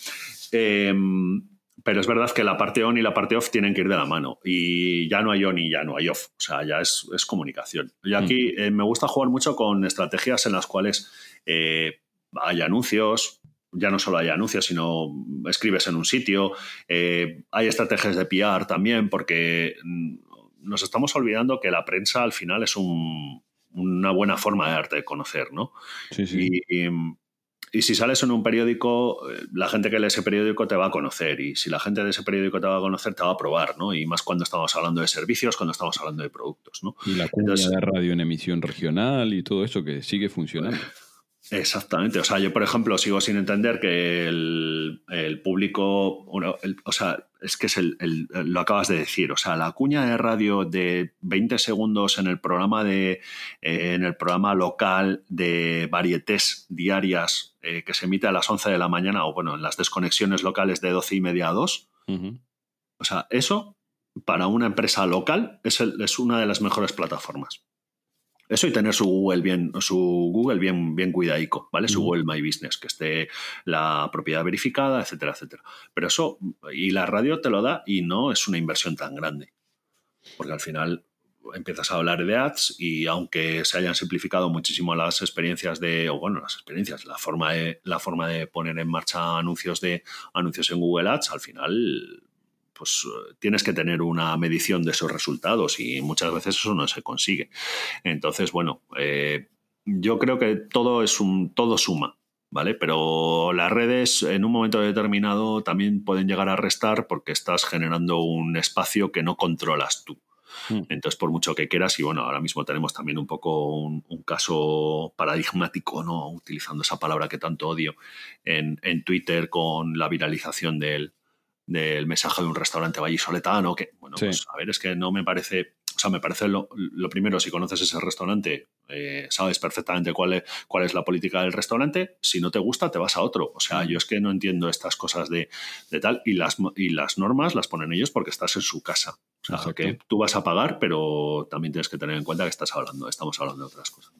Em, pero es verdad que la parte on y la parte off tienen que ir de la mano. Y ya no hay on y ya no hay off. O sea, ya es, comunicación. Y aquí eh, me gusta jugar mucho con estrategias en las cuales eh, hay anuncios, ya no solo hay anuncios, sino escribes en un sitio. Eh, hay estrategias de PR también, porque mm, nos estamos olvidando que la prensa al final es una buena forma de darte de conocer, ¿no? Sí, sí. Y, si sales en un periódico, eh, la gente que lee ese periódico te va a conocer. Y si la gente de ese periódico te va a conocer, te va a probar, ¿no? Y más cuando estamos hablando de servicios, cuando estamos hablando de productos, ¿no? Y la cuña de radio en emisión regional y todo eso que sigue funcionando. Exactamente. O sea, yo, por ejemplo, sigo sin entender que el, público. o sea, es que es el, lo acabas de decir. O sea, la cuña de radio de 20 segundos en el programa de. Eh, en el programa local de varietés diarias eh, que se emite a las 11 de la mañana, o bueno, en las desconexiones locales de 12 y media a 2. O sea, eso para una empresa local es, es una de las mejores plataformas. Eso y tener su Google bien, su Google bien, bien cuidadico, ¿vale? Su Google My Business, que esté la propiedad verificada, etcétera, etcétera. Pero eso, y la radio te lo da y no es una inversión tan grande. Porque al final empiezas a hablar de ads y aunque se hayan simplificado muchísimo las experiencias de, o bueno, las experiencias, la forma de, la forma de poner en marcha anuncios de anuncios en Google Ads, al final pues eh, tienes que tener una medición de esos resultados y muchas veces eso no se consigue. Entonces, bueno, eh, yo creo que todo es un todo suma. ¿Vale? Pero las redes en un momento determinado también pueden llegar a restar porque estás generando un espacio que no controlas tú. Mm. Entonces, por mucho que quieras, y bueno, ahora mismo tenemos también un poco un, caso paradigmático, ¿no? Utilizando esa palabra que tanto odio en, en Twitter con la viralización del, del mensaje de un restaurante vallisoletano, que, bueno, pues a ver, es que no me parece, o sea, me parece lo, primero, si conoces ese restaurante, eh, sabes perfectamente cuál es, cuál es la política del restaurante, si no te gusta, te vas a otro. O sea, yo es que no entiendo estas cosas de, tal, y las, y las normas las ponen ellos porque estás en su casa. O sea, que tú vas a pagar, pero también tienes que tener en cuenta que estás hablando, estamos hablando de otras cosas.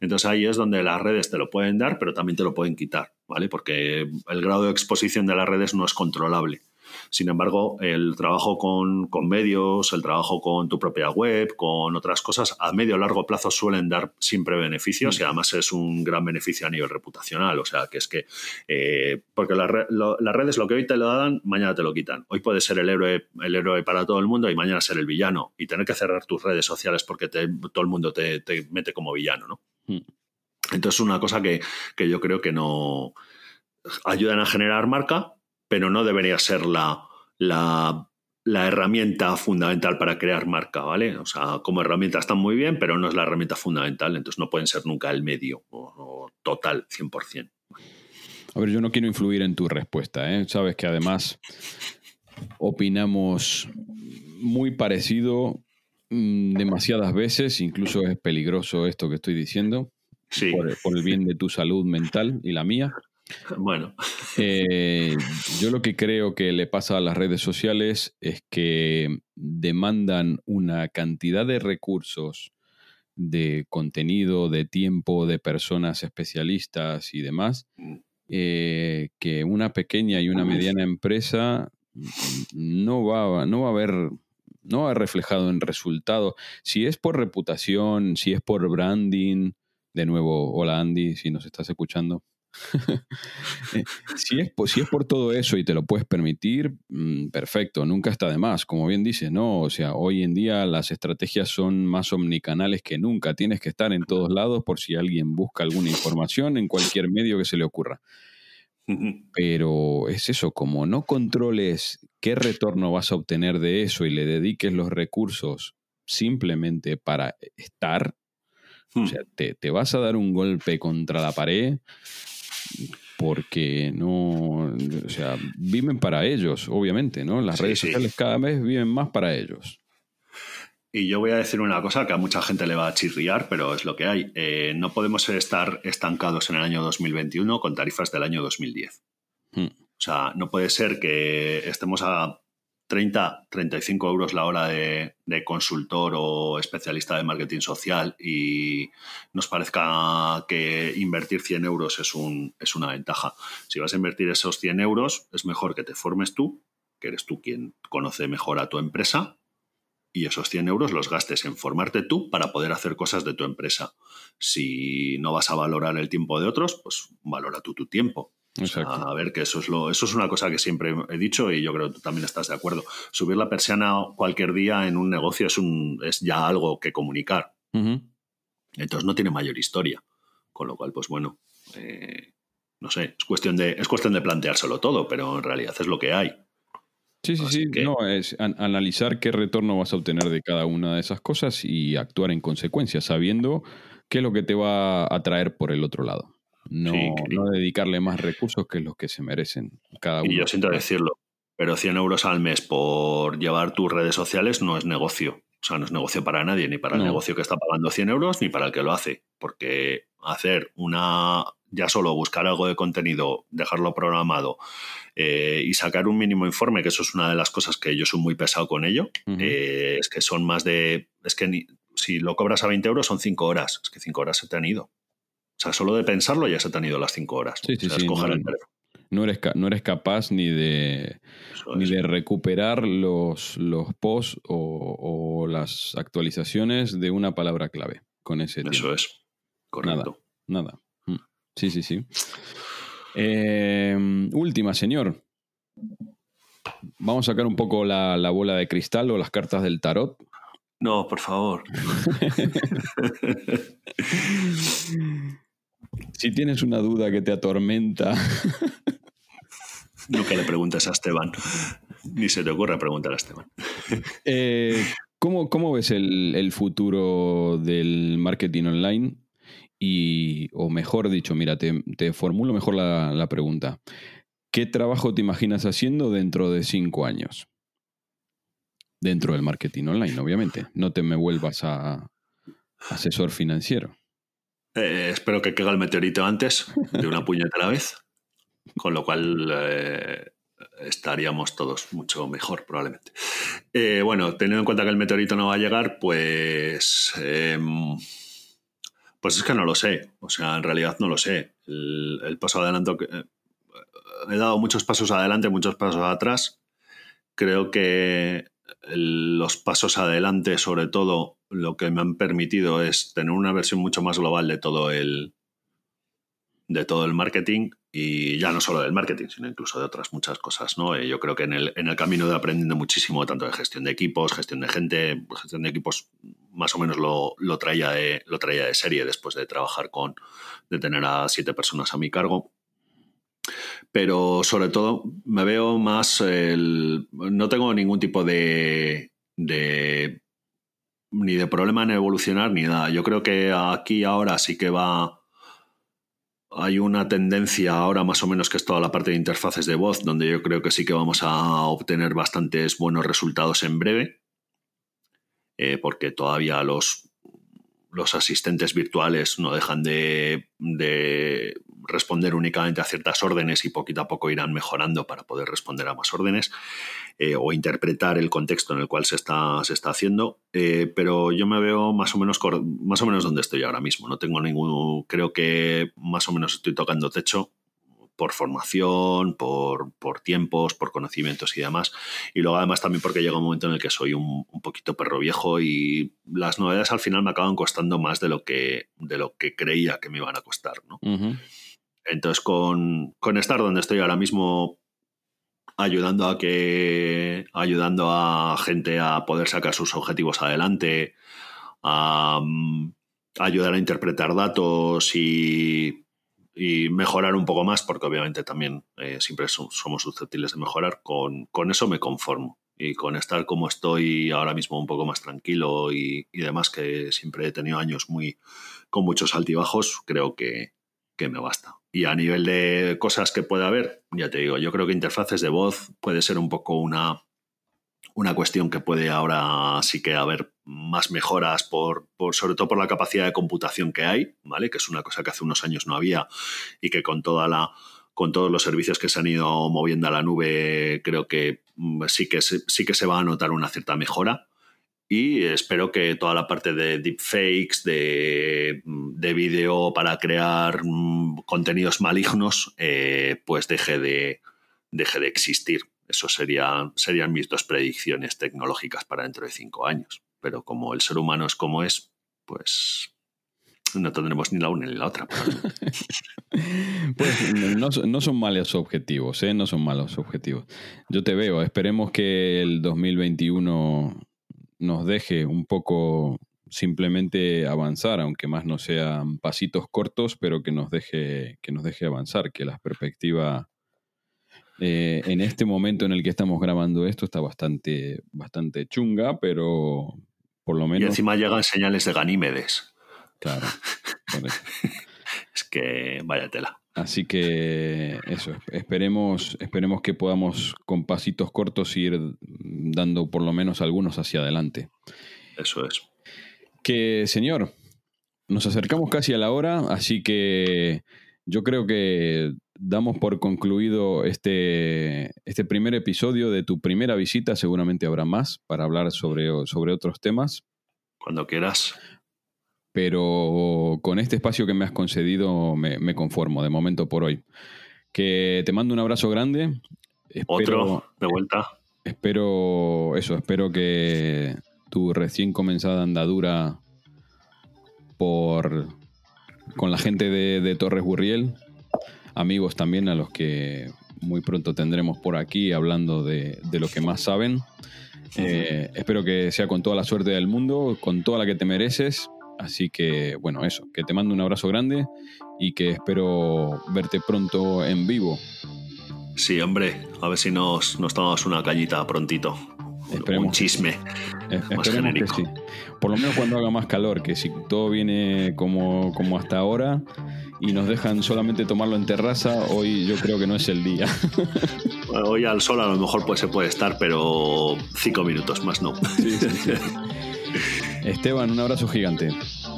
Entonces ahí es donde las redes te lo pueden dar, pero también te lo pueden quitar, ¿vale? Porque el grado de exposición de las redes no es controlable. Sin embargo, el trabajo con, medios, el trabajo con tu propia web, con otras cosas, a medio o largo plazo suelen dar siempre beneficios y mm. además es un gran beneficio a nivel reputacional. O sea, que es que, eh, porque las redes lo que hoy te lo dan, mañana te lo quitan. Hoy puedes ser el héroe, el héroe para todo el mundo y mañana ser el villano y tener que cerrar tus redes sociales porque todo el mundo te, mete como villano, ¿no? Mm. Entonces, una cosa que, que yo creo que no ayudan a generar marca, pero no debería ser la, la, herramienta fundamental para crear marca, ¿vale? O sea, como herramienta están muy bien, pero no es la herramienta fundamental, entonces no pueden ser nunca el medio o, total, 100%. A ver, yo no quiero influir en tu respuesta, ¿eh? Sabes que además opinamos muy parecido mm, demasiadas veces, incluso es peligroso esto que estoy diciendo, sí. por el bien de tu salud mental y la mía. Bueno. Eh, yo lo que creo que le pasa a las redes sociales es que demandan una cantidad de recursos, de contenido, de tiempo, de personas especialistas y demás, eh, que una pequeña y una mediana empresa no va, no va a ver no ha reflejado en resultado. Si es por reputación, si es por branding, de nuevo, hola Andy, si nos estás escuchando. Eh, si, es, si es por todo eso y te lo puedes permitir, mm, perfecto, nunca está de más, como bien dices, ¿no? O sea, hoy en día las estrategias son más omnicanales que nunca, tienes que estar en todos lados por si alguien busca alguna información en cualquier medio que se le ocurra. Pero es eso, como no controles qué retorno vas a obtener de eso y le dediques los recursos simplemente para estar, o hmm. sea, te, te, vas a dar un golpe contra la pared porque no, o sea, viven para ellos, obviamente, ¿no? Las redes sociales cada vez viven más para ellos. Y yo voy a decir una cosa que a mucha gente le va a chirriar, pero es lo que hay. Eh, no podemos estar estancados en el año 2021 con tarifas del año 2010. Hmm. O sea, no puede ser que estemos a 30, 35 euros la hora de, consultor o especialista de marketing social y nos parezca que invertir 100 euros es, un, es una ventaja. Si vas a invertir esos 100 euros, es mejor que te formes tú, que eres tú quien conoce mejor a tu empresa, y esos 100 euros los gastes en formarte tú para poder hacer cosas de tu empresa. Si no vas a valorar el tiempo de otros, pues valora tú tu tiempo a ver, que eso es, lo, eso es una cosa que siempre he dicho y yo creo que tú también estás de acuerdo. Subir la persiana cualquier día en un negocio es, un, es ya algo que comunicar. Entonces no tiene mayor historia. Con lo cual, pues bueno, eh, no sé, es cuestión, de, es cuestión de planteárselo todo, pero en realidad es lo que hay. Sí, sí, sí. No, es analizar qué retorno vas a obtener de cada una de esas cosas y actuar en consecuencia, sabiendo qué es lo que te va a traer por el otro lado no, no dedicarle más recursos que los que se merecen cada uno. Y yo siento decirlo, pero 100 euros al mes por llevar tus redes sociales no es negocio. O sea, no es negocio para nadie, ni para el negocio que está pagando 100 euros, ni para el que lo hace. Porque hacer una, ya solo buscar algo de contenido, dejarlo programado eh, y sacar un mínimo informe, que eso es una de las cosas que yo soy muy pesado con ello, eh, es que son más de, es que si lo cobras a 20 euros son 5 horas, es que 5 horas se te han ido. O sea, solo de pensarlo ya se te han ido las 5 horas. Sí, sí, sí, no, eres, no eres capaz ni de, ni de recuperar los, los posts o, las actualizaciones de una palabra clave con ese Eso es. Correcto. Nada, nada. Mm. Sí, sí, sí. Em, última, señor. Vamos a sacar un poco la, la, bola de cristal o las cartas del tarot. No, por favor. si tienes una duda que te atormenta. Nunca le preguntes a Esteban. Ni se te ocurra preguntar a Esteban. Eh, ¿cómo, ves el, futuro del marketing online? Y, o mejor dicho, mira, te, formulo mejor la, pregunta. ¿Qué trabajo te imaginas haciendo dentro de cinco años? Dentro del marketing online, obviamente. No te me vuelvas a asesor financiero. Eh, espero que caiga el meteorito antes de una puñetera vez, con lo cual eh, estaríamos todos mucho mejor probablemente. Eh, bueno, teniendo en cuenta que el meteorito no va a llegar, pues... Em, pues es que no lo sé, o sea, en realidad no lo sé. El, paso adelante... he dado muchos pasos adelante, muchos pasos atrás. Creo que los pasos adelante, sobre todo, lo que me han permitido es tener una versión mucho más global de todo el de todo el marketing y ya no solo del marketing, sino incluso de otras muchas cosas. ¿no? Eh, yo creo que en el, en el camino de aprendiendo muchísimo, tanto de gestión de equipos, gestión de gente, gestión de equipos, más o menos lo, lo, traía de, lo traía de serie después de trabajar con, de tener a siete personas a mi cargo. Pero sobre todo me veo más, el, no tengo ningún tipo de, de ni de problema en evolucionar ni nada. Yo creo que aquí ahora sí que va. Hay una tendencia ahora más o menos que es toda la parte de interfaces de voz, donde yo creo que sí que vamos a obtener bastantes buenos resultados en breve, eh, porque todavía los, los asistentes virtuales no dejan de, de responder únicamente a ciertas órdenes y poquito a poco irán mejorando para poder responder a más órdenes eh, o interpretar el contexto en el cual se está, se está haciendo. Eh, pero yo me veo más o menos más o menos donde estoy ahora mismo. No tengo ningún. Creo que más o menos estoy tocando techo por formación, por, por, tiempos, por conocimientos y demás. Y luego además también porque llega un momento en el que soy un, poquito perro viejo y las novedades al final me acaban costando más de lo que, de lo que creía que me iban a costar. ¿no? Entonces, con, estar donde estoy ahora mismo, ayudando a que. ayudando a gente a poder sacar sus objetivos adelante, a, mm, ayudar a interpretar datos y, mejorar un poco más, porque obviamente también eh, siempre somos susceptibles de mejorar, con, eso me conformo. Y con estar como estoy ahora mismo un poco más tranquilo y, y demás, que siempre he tenido años muy con muchos altibajos, creo que, que me basta. Y a nivel de cosas que pueda haber, ya te digo, yo creo que interfaces de voz puede ser un poco una, una cuestión que puede ahora sí que haber más mejoras, por, por, sobre todo por la capacidad de computación que hay, ¿vale? Que es una cosa que hace unos años no había y que con toda la con todos los servicios que se han ido moviendo a la nube, creo que mm, sí que sí que se va a notar una cierta mejora y espero que toda la parte de deepfakes, de, de vídeo para crear mm, contenidos malignos, eh, pues deje de, deje de existir. Eso serían, serían mis dos predicciones tecnológicas para dentro de cinco años. Pero como el ser humano es como es, pues no tendremos ni la una ni la otra. pues no, no, son malos objetivos, ¿eh? No son malos objetivos. Yo te veo, esperemos que el 2021 nos deje un poco simplemente avanzar, aunque más no sean pasitos cortos, pero que nos deje, que nos deje avanzar, que la perspectiva eh, en este momento en el que estamos grabando esto está bastante, bastante chunga, pero por lo menos. Y encima llegan señales de Ganímedes. Claro. es que vaya tela. Así que eso, esperemos, esperemos que podamos con pasitos cortos ir dando por lo menos algunos hacia adelante. Eso es. Que, señor, nos acercamos casi a la hora, así que yo creo que damos por concluido este, este primer episodio de tu primera visita. Seguramente habrá más para hablar sobre, sobre otros temas. Cuando quieras. Pero con este espacio que me has concedido me, conformo de momento por hoy. Que te mando un abrazo grande. Otro de vuelta. Espero eso, espero que tu recién comenzada andadura por con la gente de, Torres Burriel, amigos también a los que muy pronto tendremos por aquí hablando de, lo que más saben. Eh, espero que sea con toda la suerte del mundo, con toda la que te mereces. Así que, bueno, eso, que te mando un abrazo grande y que espero verte pronto en vivo. Sí, hombre, a ver si nos, nos tomamos una cañita prontito. Esperemos. Un chisme. esperemos que sí. Por lo menos cuando haga más calor, que si todo viene como, como hasta ahora y nos dejan solamente tomarlo en terraza, hoy yo creo que no es el día. hoy al sol a lo mejor pues se puede estar, pero cinco minutos más no. Esteban, un abrazo gigante.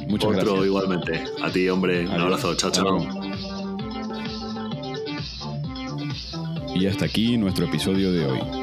Muchas Otro igualmente. A ti, hombre. Un abrazo. Chao, chao. Y hasta aquí nuestro episodio de hoy.